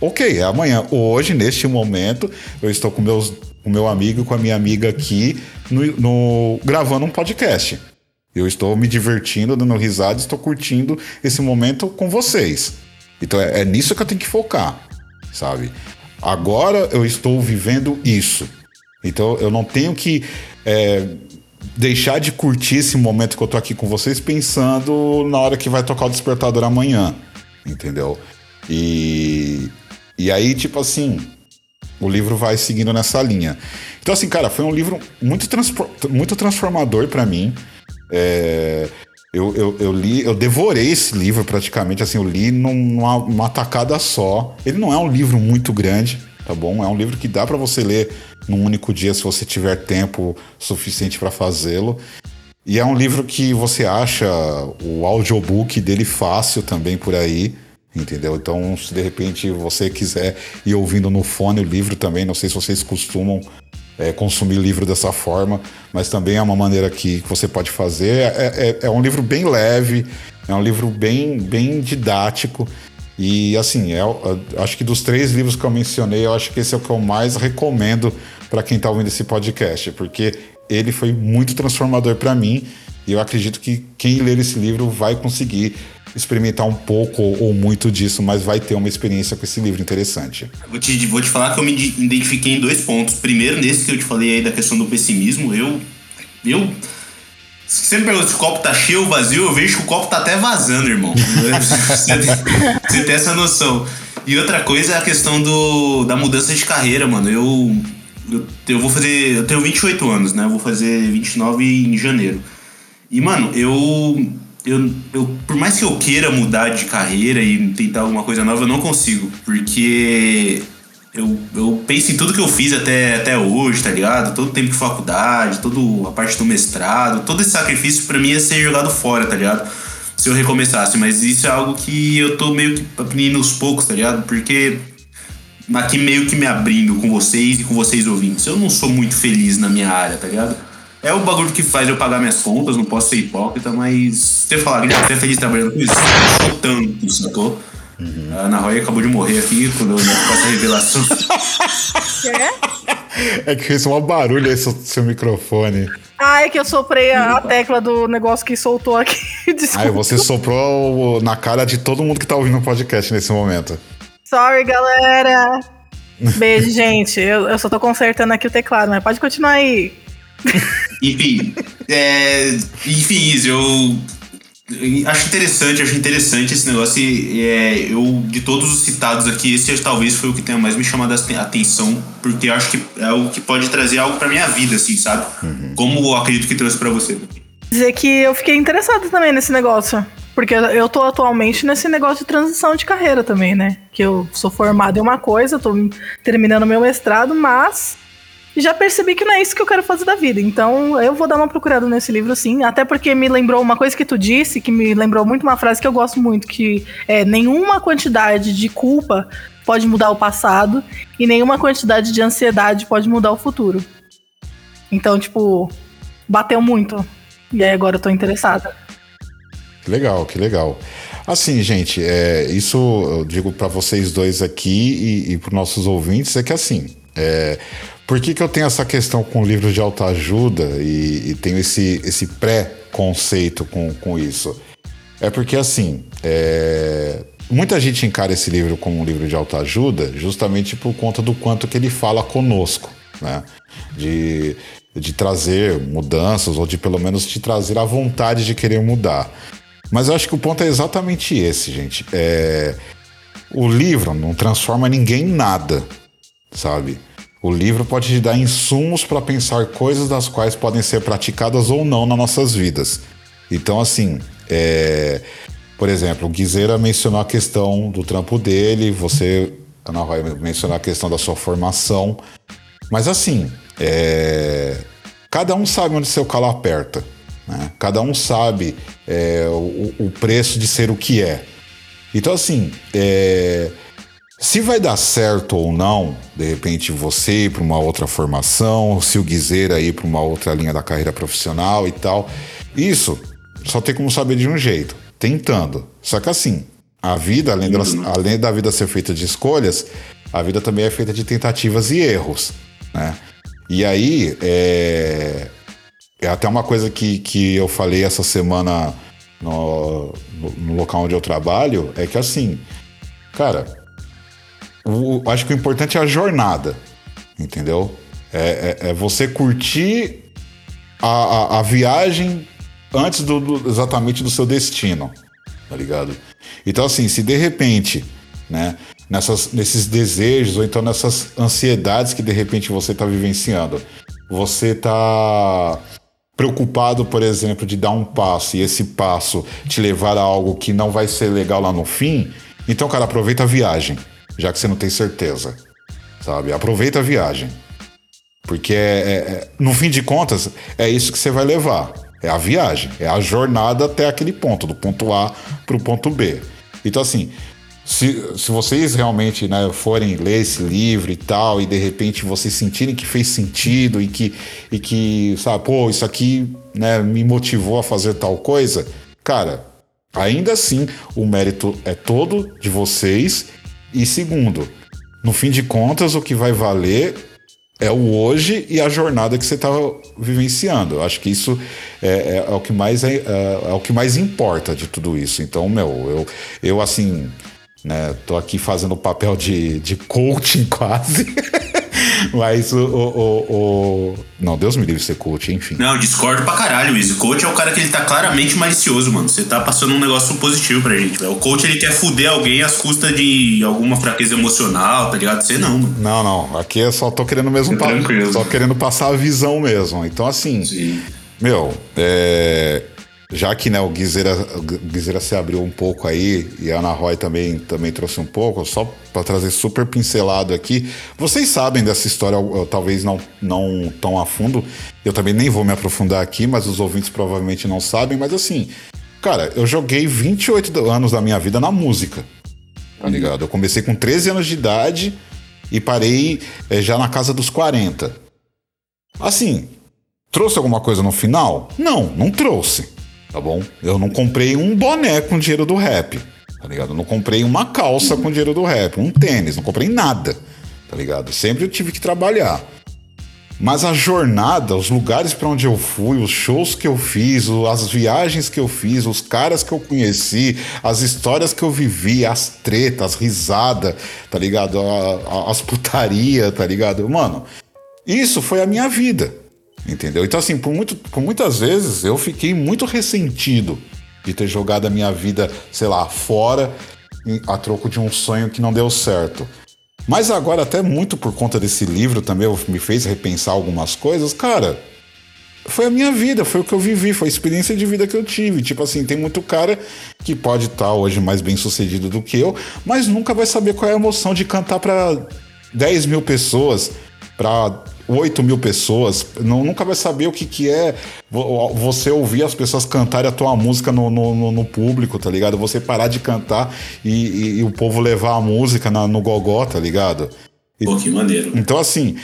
Ok, é amanhã. Hoje, neste momento, eu estou com meus, o meu amigo e com a minha amiga aqui no, no, gravando um podcast. Eu estou me divertindo, dando risada, estou curtindo esse momento com vocês. Então é, é nisso que eu tenho que focar, sabe? Agora eu estou vivendo isso. Então eu não tenho que é, deixar de curtir esse momento que eu estou aqui com vocês pensando na hora que vai tocar o despertador amanhã. Entendeu? E e aí, tipo assim, o livro vai seguindo nessa linha. Então, assim, cara, foi um livro muito, muito transformador para mim. É, eu, eu, eu, li, eu devorei esse livro praticamente, assim, eu li numa, numa tacada só. Ele não é um livro muito grande, tá bom? É um livro que dá para você ler num único dia se você tiver tempo suficiente para fazê-lo. E é um livro que você acha o audiobook dele fácil também por aí entendeu? Então, se de repente você quiser ir ouvindo no fone o livro também, não sei se vocês costumam é, consumir livro dessa forma, mas também é uma maneira que, você pode fazer. É, é, é, um livro bem leve, é um livro bem, bem didático. E assim, é, acho que dos três livros que eu mencionei, eu acho que esse é o que eu mais recomendo para quem está ouvindo esse podcast, porque ele foi muito transformador para mim. E eu acredito que quem ler esse livro vai conseguir experimentar um pouco ou muito disso, mas vai ter uma experiência com esse livro interessante. Vou te, vou te falar que eu me identifiquei em dois pontos. Primeiro, nesse que eu te falei aí da questão do pessimismo, eu. eu você me pergunta se o copo tá cheio ou vazio, eu vejo que o copo tá até vazando, irmão. (laughs) você, tem, você tem essa noção. E outra coisa é a questão do, da mudança de carreira, mano. Eu, eu, eu vou fazer. Eu tenho 28 anos, né? Eu vou fazer 29 em janeiro. E, mano, eu eu, eu, por mais que eu queira mudar de carreira e tentar alguma coisa nova, eu não consigo. Porque eu, eu penso em tudo que eu fiz até, até hoje, tá ligado? Todo tempo de faculdade, toda a parte do mestrado, todo esse sacrifício para mim ia ser jogado fora, tá ligado? Se eu recomeçasse. Mas isso é algo que eu tô meio que aprendendo aos poucos, tá ligado? Porque aqui meio que me abrindo com vocês e com vocês ouvintes. Eu não sou muito feliz na minha área, tá ligado? É o bagulho que faz eu pagar minhas contas, não posso ser hipócrita, mas você falar que você é feliz trabalhando com isso, eu sou tanto, sacou? Uhum. A Ana Roy acabou de morrer aqui quando eu com essa revelação. É? É que fez um barulho aí seu, seu microfone. Ah, é que eu soprei a, a tecla do negócio que soltou aqui. (laughs) Desculpa. Aí você soprou na cara de todo mundo que tá ouvindo o podcast nesse momento. Sorry, galera. Beijo, gente. Eu, eu só tô consertando aqui o teclado, mas pode continuar aí. enfim, é, enfim, isso, eu acho interessante, acho interessante esse negócio. E, é, eu, de todos os citados aqui, esse talvez foi o que tenha mais me chamado a atenção, porque eu acho que é o que pode trazer algo pra minha vida, assim, sabe? Uhum. Como eu acredito que trouxe para você. Dizer que eu fiquei interessado também nesse negócio. Porque eu tô atualmente nesse negócio de transição de carreira também, né? Que eu sou formado em uma coisa, tô terminando meu mestrado, mas já percebi que não é isso que eu quero fazer da vida. Então eu vou dar uma procurada nesse livro, sim. Até porque me lembrou uma coisa que tu disse, que me lembrou muito uma frase que eu gosto muito, que é nenhuma quantidade de culpa pode mudar o passado e nenhuma quantidade de ansiedade pode mudar o futuro. Então, tipo, bateu muito. E aí agora eu tô interessada. Legal, que legal. Assim, gente, é, isso eu digo para vocês dois aqui e, e para nossos ouvintes é que assim, é, por que, que eu tenho essa questão com livros de autoajuda e, e tenho esse, esse pré-conceito com, com isso? É porque, assim, é... muita gente encara esse livro como um livro de autoajuda justamente por conta do quanto que ele fala conosco, né? De, de trazer mudanças ou de pelo menos te trazer a vontade de querer mudar. Mas eu acho que o ponto é exatamente esse, gente. É, o livro não transforma ninguém em nada, sabe? O livro pode te dar insumos para pensar coisas das quais podem ser praticadas ou não nas nossas vidas. Então, assim, é, por exemplo, o Guizeira mencionou a questão do trampo dele, você, Ana Roy, mencionou a questão da sua formação. Mas, assim, é, cada um sabe onde seu calo aperta. Né? Cada um sabe é, o, o, preço de ser o que é. Então, assim, é, se vai dar certo ou não, de repente você ir para uma outra formação, se o Guizeira ir para uma outra linha da carreira profissional e tal, isso só tem como saber de um jeito, tentando. Só que assim, a vida, além, da, uhum. além da vida ser feita de escolhas, a vida também é feita de tentativas e erros, né? E aí, é, é até uma coisa que, que eu falei essa semana no, no local onde eu trabalho, é que assim, cara, o, acho que o importante é a jornada, entendeu? É, é, é você curtir a, a, a viagem antes do, do, exatamente do seu destino, tá ligado? Então, assim, se de repente, né, nessas, nesses desejos ou então nessas ansiedades que de repente você está vivenciando, você está preocupado, por exemplo, de dar um passo e esse passo te levar a algo que não vai ser legal lá no fim, então, cara, aproveita a viagem, já que você não tem certeza, sabe? Aproveita a viagem. Porque é, é, é no fim de contas, é isso que você vai levar. É a viagem, é a jornada até aquele ponto, do ponto A para o ponto B. Então, assim, se, se vocês realmente né, forem ler esse livro e tal, e de repente vocês sentirem que fez sentido e que, e que sabe, pô, isso aqui né, me motivou a fazer tal coisa, cara, ainda assim o mérito é todo de vocês. E segundo, no fim de contas, o que vai valer é o hoje e a jornada que você está vivenciando. Eu acho que isso é, é, é o que mais é, é, é, o que mais importa de tudo isso. Então, meu, eu, eu assim né? Tô aqui fazendo o papel de, de coaching (laughs) quase. Mas o, o, o, Não, Deus me livre ser coach, enfim. Não, discordo pra caralho, Luiz. O coach é o cara que ele tá claramente malicioso, mano. Você tá passando um negócio positivo pra gente, velho. O coach ele quer fuder alguém às custas de alguma fraqueza emocional, tá ligado? Você não, mano. Não, não. Aqui eu só tô querendo mesmo. É tranquilo. Só querendo passar a visão mesmo. Então, assim. Sim. Meu, é já que né, o Guizeira, se abriu um pouco aí e a Ana Roy também, também trouxe um pouco, só para trazer super pincelado aqui. Vocês sabem dessa história, talvez não, não tão a fundo. Eu também nem vou me aprofundar aqui, mas os ouvintes provavelmente não sabem. Mas assim, cara, eu joguei 28 anos da minha vida na música. Tá ligado? Eu comecei com 13 anos de idade e parei é, já na casa dos 40. Assim, trouxe alguma coisa no final? Não, não trouxe tá bom? Eu não comprei um boné com dinheiro do rap, tá ligado? Eu não comprei uma calça com dinheiro do rap, um tênis, não comprei nada, tá ligado? Sempre eu tive que trabalhar. Mas a jornada, os lugares para onde eu fui, os shows que eu fiz, as viagens que eu fiz, os caras que eu conheci, as histórias que eu vivi, as tretas, as risadas, tá ligado? As putaria, tá ligado? Mano, isso foi a minha vida. Entendeu? Então, assim, por, muito, por muitas vezes eu fiquei muito ressentido de ter jogado a minha vida, sei lá, fora a troco de um sonho que não deu certo. Mas agora, até muito por conta desse livro também, me fez repensar algumas coisas. Cara, foi a minha vida, foi o que eu vivi, foi a experiência de vida que eu tive. Tipo assim, tem muito cara que pode estar tá hoje mais bem sucedido do que eu, mas nunca vai saber qual é a emoção de cantar para 10 mil pessoas, para 8 mil pessoas, não, nunca vai saber o que, que é você ouvir as pessoas cantarem a tua música no, no, no público, tá ligado? Você parar de cantar e, e, e o povo levar a música na, no gogó, tá ligado? Pô, que maneiro. Então, assim,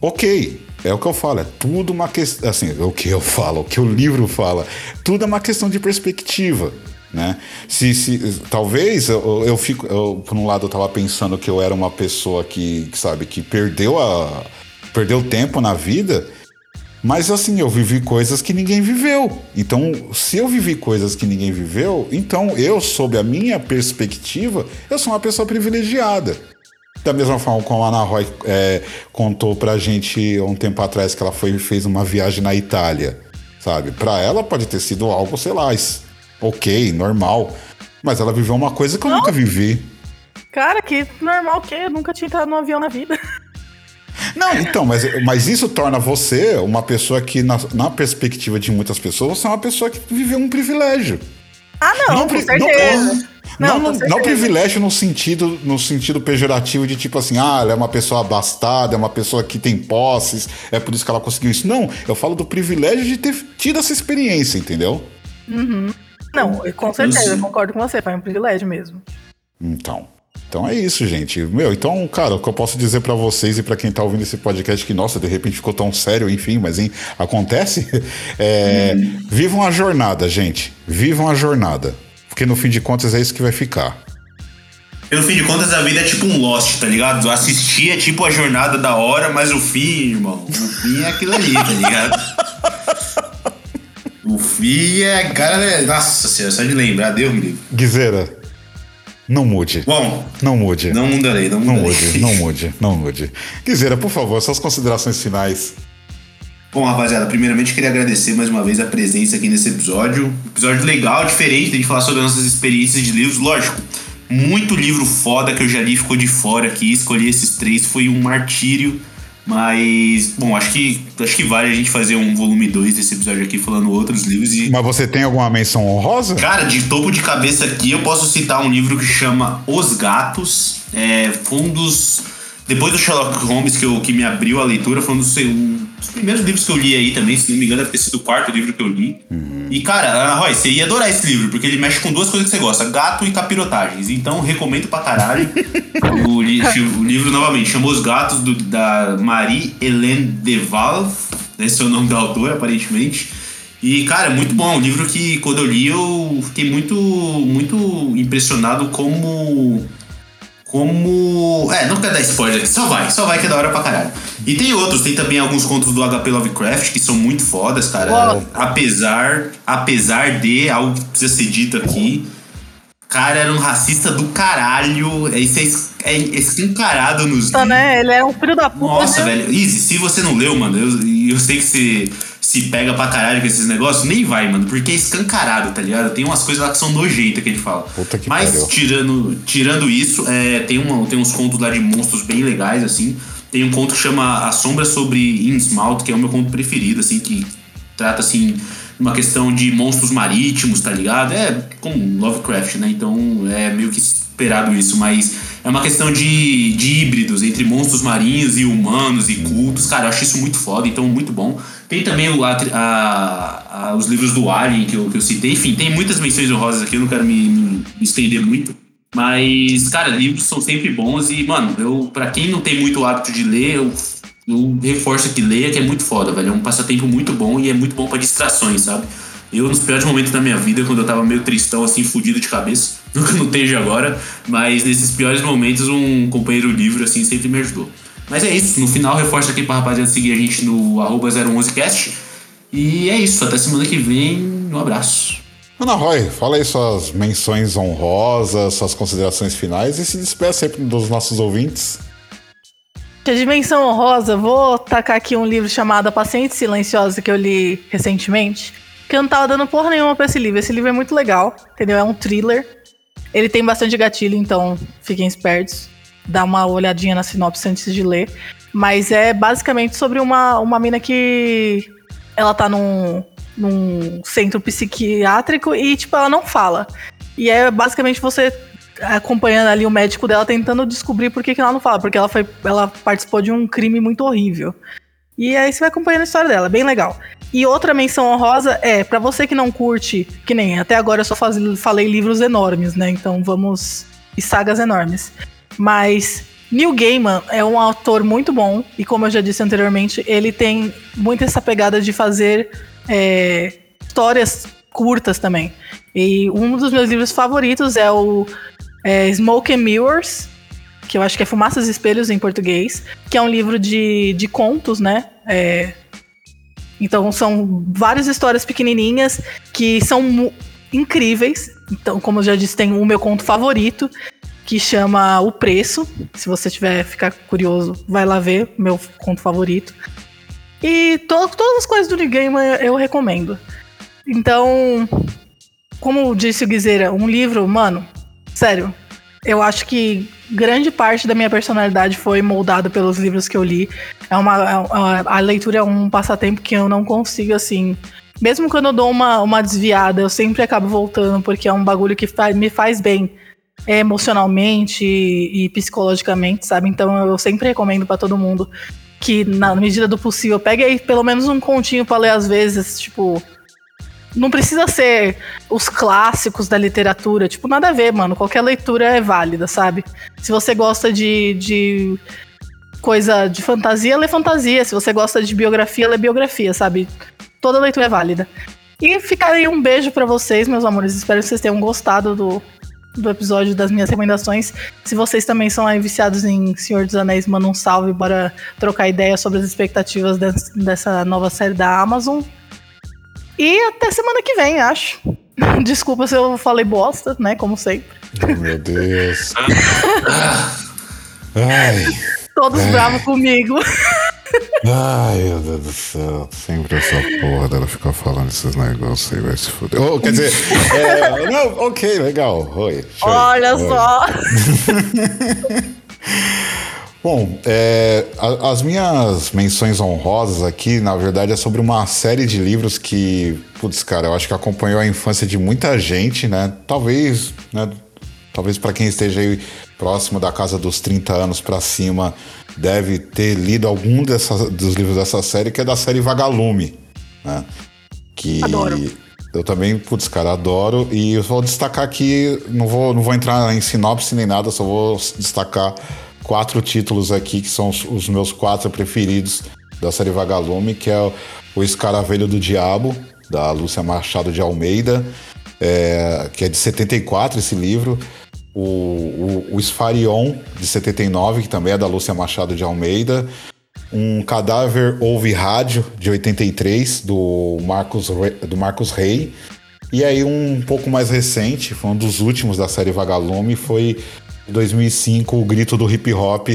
ok, é o que eu falo, é tudo uma questão. Assim, o que eu falo, o que o livro fala, tudo é uma questão de perspectiva. Né? Se, se, talvez eu, eu fico. Eu, por um lado, eu tava pensando que eu era uma pessoa que, que sabe, que perdeu a, perdeu tempo na vida. Mas assim, eu vivi coisas que ninguém viveu. Então, se eu vivi coisas que ninguém viveu, então eu, sob a minha perspectiva, eu sou uma pessoa privilegiada. Da mesma forma como a Ana Roy é, contou pra gente um tempo atrás que ela foi, fez uma viagem na Itália, sabe? Pra ela pode ter sido algo, sei lá, ok, normal. Mas ela viveu uma coisa que eu Não. nunca vivi. Cara, que normal que eu nunca tinha entrado num avião na vida. (laughs) Não, (laughs) então, mas, mas isso torna você uma pessoa que, na, na perspectiva de muitas pessoas, você é uma pessoa que viveu um privilégio. Ah, não, com pri- certeza. Não, Não, não, com não privilégio no sentido, no sentido pejorativo de tipo assim, ah, ela é uma pessoa abastada, é uma pessoa que tem posses, é por isso que ela conseguiu isso. Não, eu falo do privilégio de ter tido essa experiência, entendeu? Não, com certeza, eu concordo com você, foi um privilégio mesmo. Então. Então é isso, gente. Meu, então, cara, o que eu posso dizer pra vocês e pra quem tá ouvindo esse podcast que, nossa, de repente ficou tão sério, enfim, mas hein, acontece. (laughs) É, Vivam a jornada, gente. Vivam a jornada. Porque no fim de contas é isso que vai ficar. Pelo fim de contas, a vida é tipo um Lost, tá ligado? Assistir é tipo a jornada da hora, mas o fim, irmão, o fim é aquilo ali, tá ligado? (laughs) o fim é. Cara, é- nossa senhora, só de lembrar, Deus me livre. Guizeira, não mude. Bom, Não mude. não mudarei, não Não mudarei. mude, não mude, não mude. Guizeira, por favor, suas considerações finais. Bom, rapaziada, primeiramente queria agradecer mais uma vez a presença aqui nesse episódio. Episódio legal, diferente, de falar sobre as nossas experiências de livros. Lógico, muito livro foda que eu já li ficou de fora aqui. Escolhi esses três, foi um martírio. Mas, bom, acho que acho que vale a gente fazer um volume 2 desse episódio aqui falando outros livros. E, Mas você tem alguma menção honrosa? cara, de topo de cabeça aqui, eu posso citar um livro que chama Os Gatos. É, foi um dos. Depois do Sherlock Holmes, que, eu, que me abriu a leitura, foi um dos, um dos primeiros livros que eu li aí também. Se não me engano, deve ter sido o quarto livro que eu li. E, cara, Ana Roy, você ia adorar esse livro, porque ele mexe com duas coisas que você gosta: gato e capirotagens. Então, recomendo pra caralho. (laughs) o, li- o livro, novamente, chama Os Gatos, do- da Marie-Hélène Deval. Esse é o nome da autora, aparentemente. E, cara, é muito bom. É um livro que, quando eu li, eu fiquei muito, muito impressionado como. Como. É, não quero dar spoiler aqui, só vai, só vai que é da hora pra caralho. E tem outros, tem também alguns contos do HP Lovecraft que são muito fodas, cara. Apesar, apesar de algo que precisa ser dito aqui, cara era um racista do caralho. É, Isso é, es- é escancarado nos Tá, né? Ele é um filho da puta. nossa, né? velho. Easy, se você não leu, mano, eu, eu sei que você se pega pra caralho com esses negócios, nem vai, mano, porque é escancarado, tá ligado? Tem umas coisas lá que são nojentas que ele fala. Que Mas pariu. tirando, tirando isso, é, tem, uma, tem uns contos lá de monstros bem legais, assim. Tem um conto que chama A Sombra sobre Innsmouth, que é o meu conto preferido, assim, que trata, assim, uma questão de monstros marítimos, tá ligado? É como Lovecraft, né? Então é meio que esperado isso, mas é uma questão de, de híbridos entre monstros marinhos e humanos e cultos. Cara, eu acho isso muito foda, então muito bom. Tem também o, a, a- a- os livros do Alien que eu, que eu citei. Enfim, tem muitas menções honrosas aqui, eu não quero me, me estender muito. Mas, cara, livros são sempre bons e, mano, eu, pra quem não tem muito hábito de ler, eu, eu reforço que leia, que é muito foda, velho. É um passatempo muito bom e é muito bom pra distrações, sabe? Eu, nos piores momentos da minha vida, quando eu tava meio tristão, assim, fudido de cabeça, (laughs) nunca não esteja agora, mas nesses piores momentos, um companheiro livre, assim, sempre me ajudou. Mas é isso, no final, reforço aqui pra rapaziada seguir a gente no arroba 011cast. E é isso, até semana que vem, um abraço. Ana Roy, fala aí suas menções honrosas, suas considerações finais e se despeça sempre dos nossos ouvintes. De dimensão honrosa, vou tacar aqui um livro chamado A Paciente Silenciosa que eu li recentemente. Que eu não tava dando porra nenhuma pra esse livro. Esse livro é muito legal, entendeu? É um thriller. Ele tem bastante gatilho, então fiquem espertos. Dá uma olhadinha na sinopse antes de ler. Mas é basicamente sobre uma, uma mina que ela tá num, num centro psiquiátrico e, tipo, ela não fala. E é basicamente você acompanhando ali o médico dela tentando descobrir por que, que ela não fala, porque ela, foi, ela participou de um crime muito horrível. E aí você vai acompanhando a história dela, bem legal. E outra menção honrosa é, pra você que não curte, que nem até agora eu só faz, falei livros enormes, né? Então vamos. e sagas enormes. Mas Neil Gaiman é um autor muito bom, e como eu já disse anteriormente, ele tem muito essa pegada de fazer é, histórias curtas também. E um dos meus livros favoritos é o é, Smoke and Mirrors, que eu acho que é Fumaças e Espelhos em português, que é um livro de, de contos, né? É, Então são várias histórias pequenininhas que são incríveis. Então, como eu já disse, tem o meu conto favorito, que chama O Preço. Se você tiver ficar curioso, vai lá ver, meu conto favorito. E to todas as coisas do New eu recomendo. Então, como disse o Guizeira, um livro, mano, sério, eu acho que grande parte da minha personalidade foi moldada pelos livros que eu li. É uma, a, é a leitura é um passatempo que eu não consigo, assim. Mesmo quando eu dou uma, uma desviada, eu sempre acabo voltando, porque é um bagulho que faz, me faz bem emocionalmente e, e psicologicamente, sabe? Então eu sempre recomendo para todo mundo que, na medida do possível, pegue aí pelo menos um continho para ler às vezes, tipo. Não precisa ser os clássicos da literatura, tipo, nada a ver, mano. Qualquer leitura é válida, sabe? Se você gosta de, de coisa de fantasia, lê fantasia. Se você gosta de biografia, lê biografia, sabe? Toda leitura é válida. E fica aí um beijo para vocês, meus amores. Espero que vocês tenham gostado do, do episódio das minhas recomendações. Se vocês também são aí viciados em Senhor dos Anéis, manda um salve, bora trocar ideia sobre as expectativas dessa nova série da Amazon. E até semana que vem, acho. (laughs) Desculpa se eu falei bosta, né? Como sempre. Oh, meu Deus. Ai. Todos Ai. bravos comigo. Ai, meu Deus do céu. Sempre essa porra dela ficar falando esses negócios aí, vai se fuder. Oh, quer dizer, é, não, ok, legal. Oi. Olha Oi. só. (laughs) Bom, é, as minhas menções honrosas aqui, na verdade, é sobre uma série de livros que, putz, cara, eu acho que acompanhou a infância de muita gente, né? Talvez, né? Talvez para quem esteja aí próximo da casa dos 30 anos para cima, deve ter lido algum dos livros dessa série, que é da série Vagalume, né? Que adoro. eu também, putz, cara, adoro. E eu vou destacar aqui, não vou, não vou entrar em sinopse nem nada, só vou destacar quatro títulos aqui, que são os, os meus quatro preferidos da série Vagalume, que é o Escaravelho do Diabo, da Lúcia Machado de Almeida, é, que é de 74 esse livro o, o, o Esfarion, de 79, que também é da Lúcia Machado de Almeida, um Cadáver Ouve Rádio, de 83, do Marcos, do Marcos Rey, e aí um pouco mais recente, foi um dos últimos da série Vagalume, foi 2005, O Grito do Hip Hop,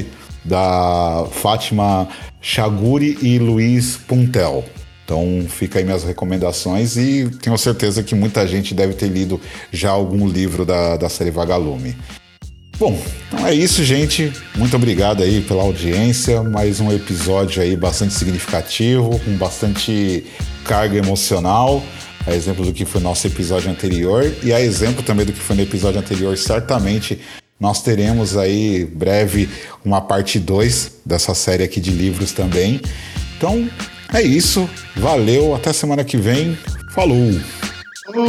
da Fátima Chaguri e Luiz Puntel. Então fica aí minhas recomendações e tenho certeza que muita gente deve ter lido já algum livro da, da série Vagalume. Bom, então é isso, gente. Muito obrigado aí pela audiência. Mais um episódio aí bastante significativo, com bastante carga emocional. A exemplo do que foi nosso episódio anterior e a exemplo também do que foi no episódio anterior, certamente nós teremos aí breve uma parte 2 dessa série aqui de livros também. Então, é isso. Valeu. Até semana que vem. Falou. Falou.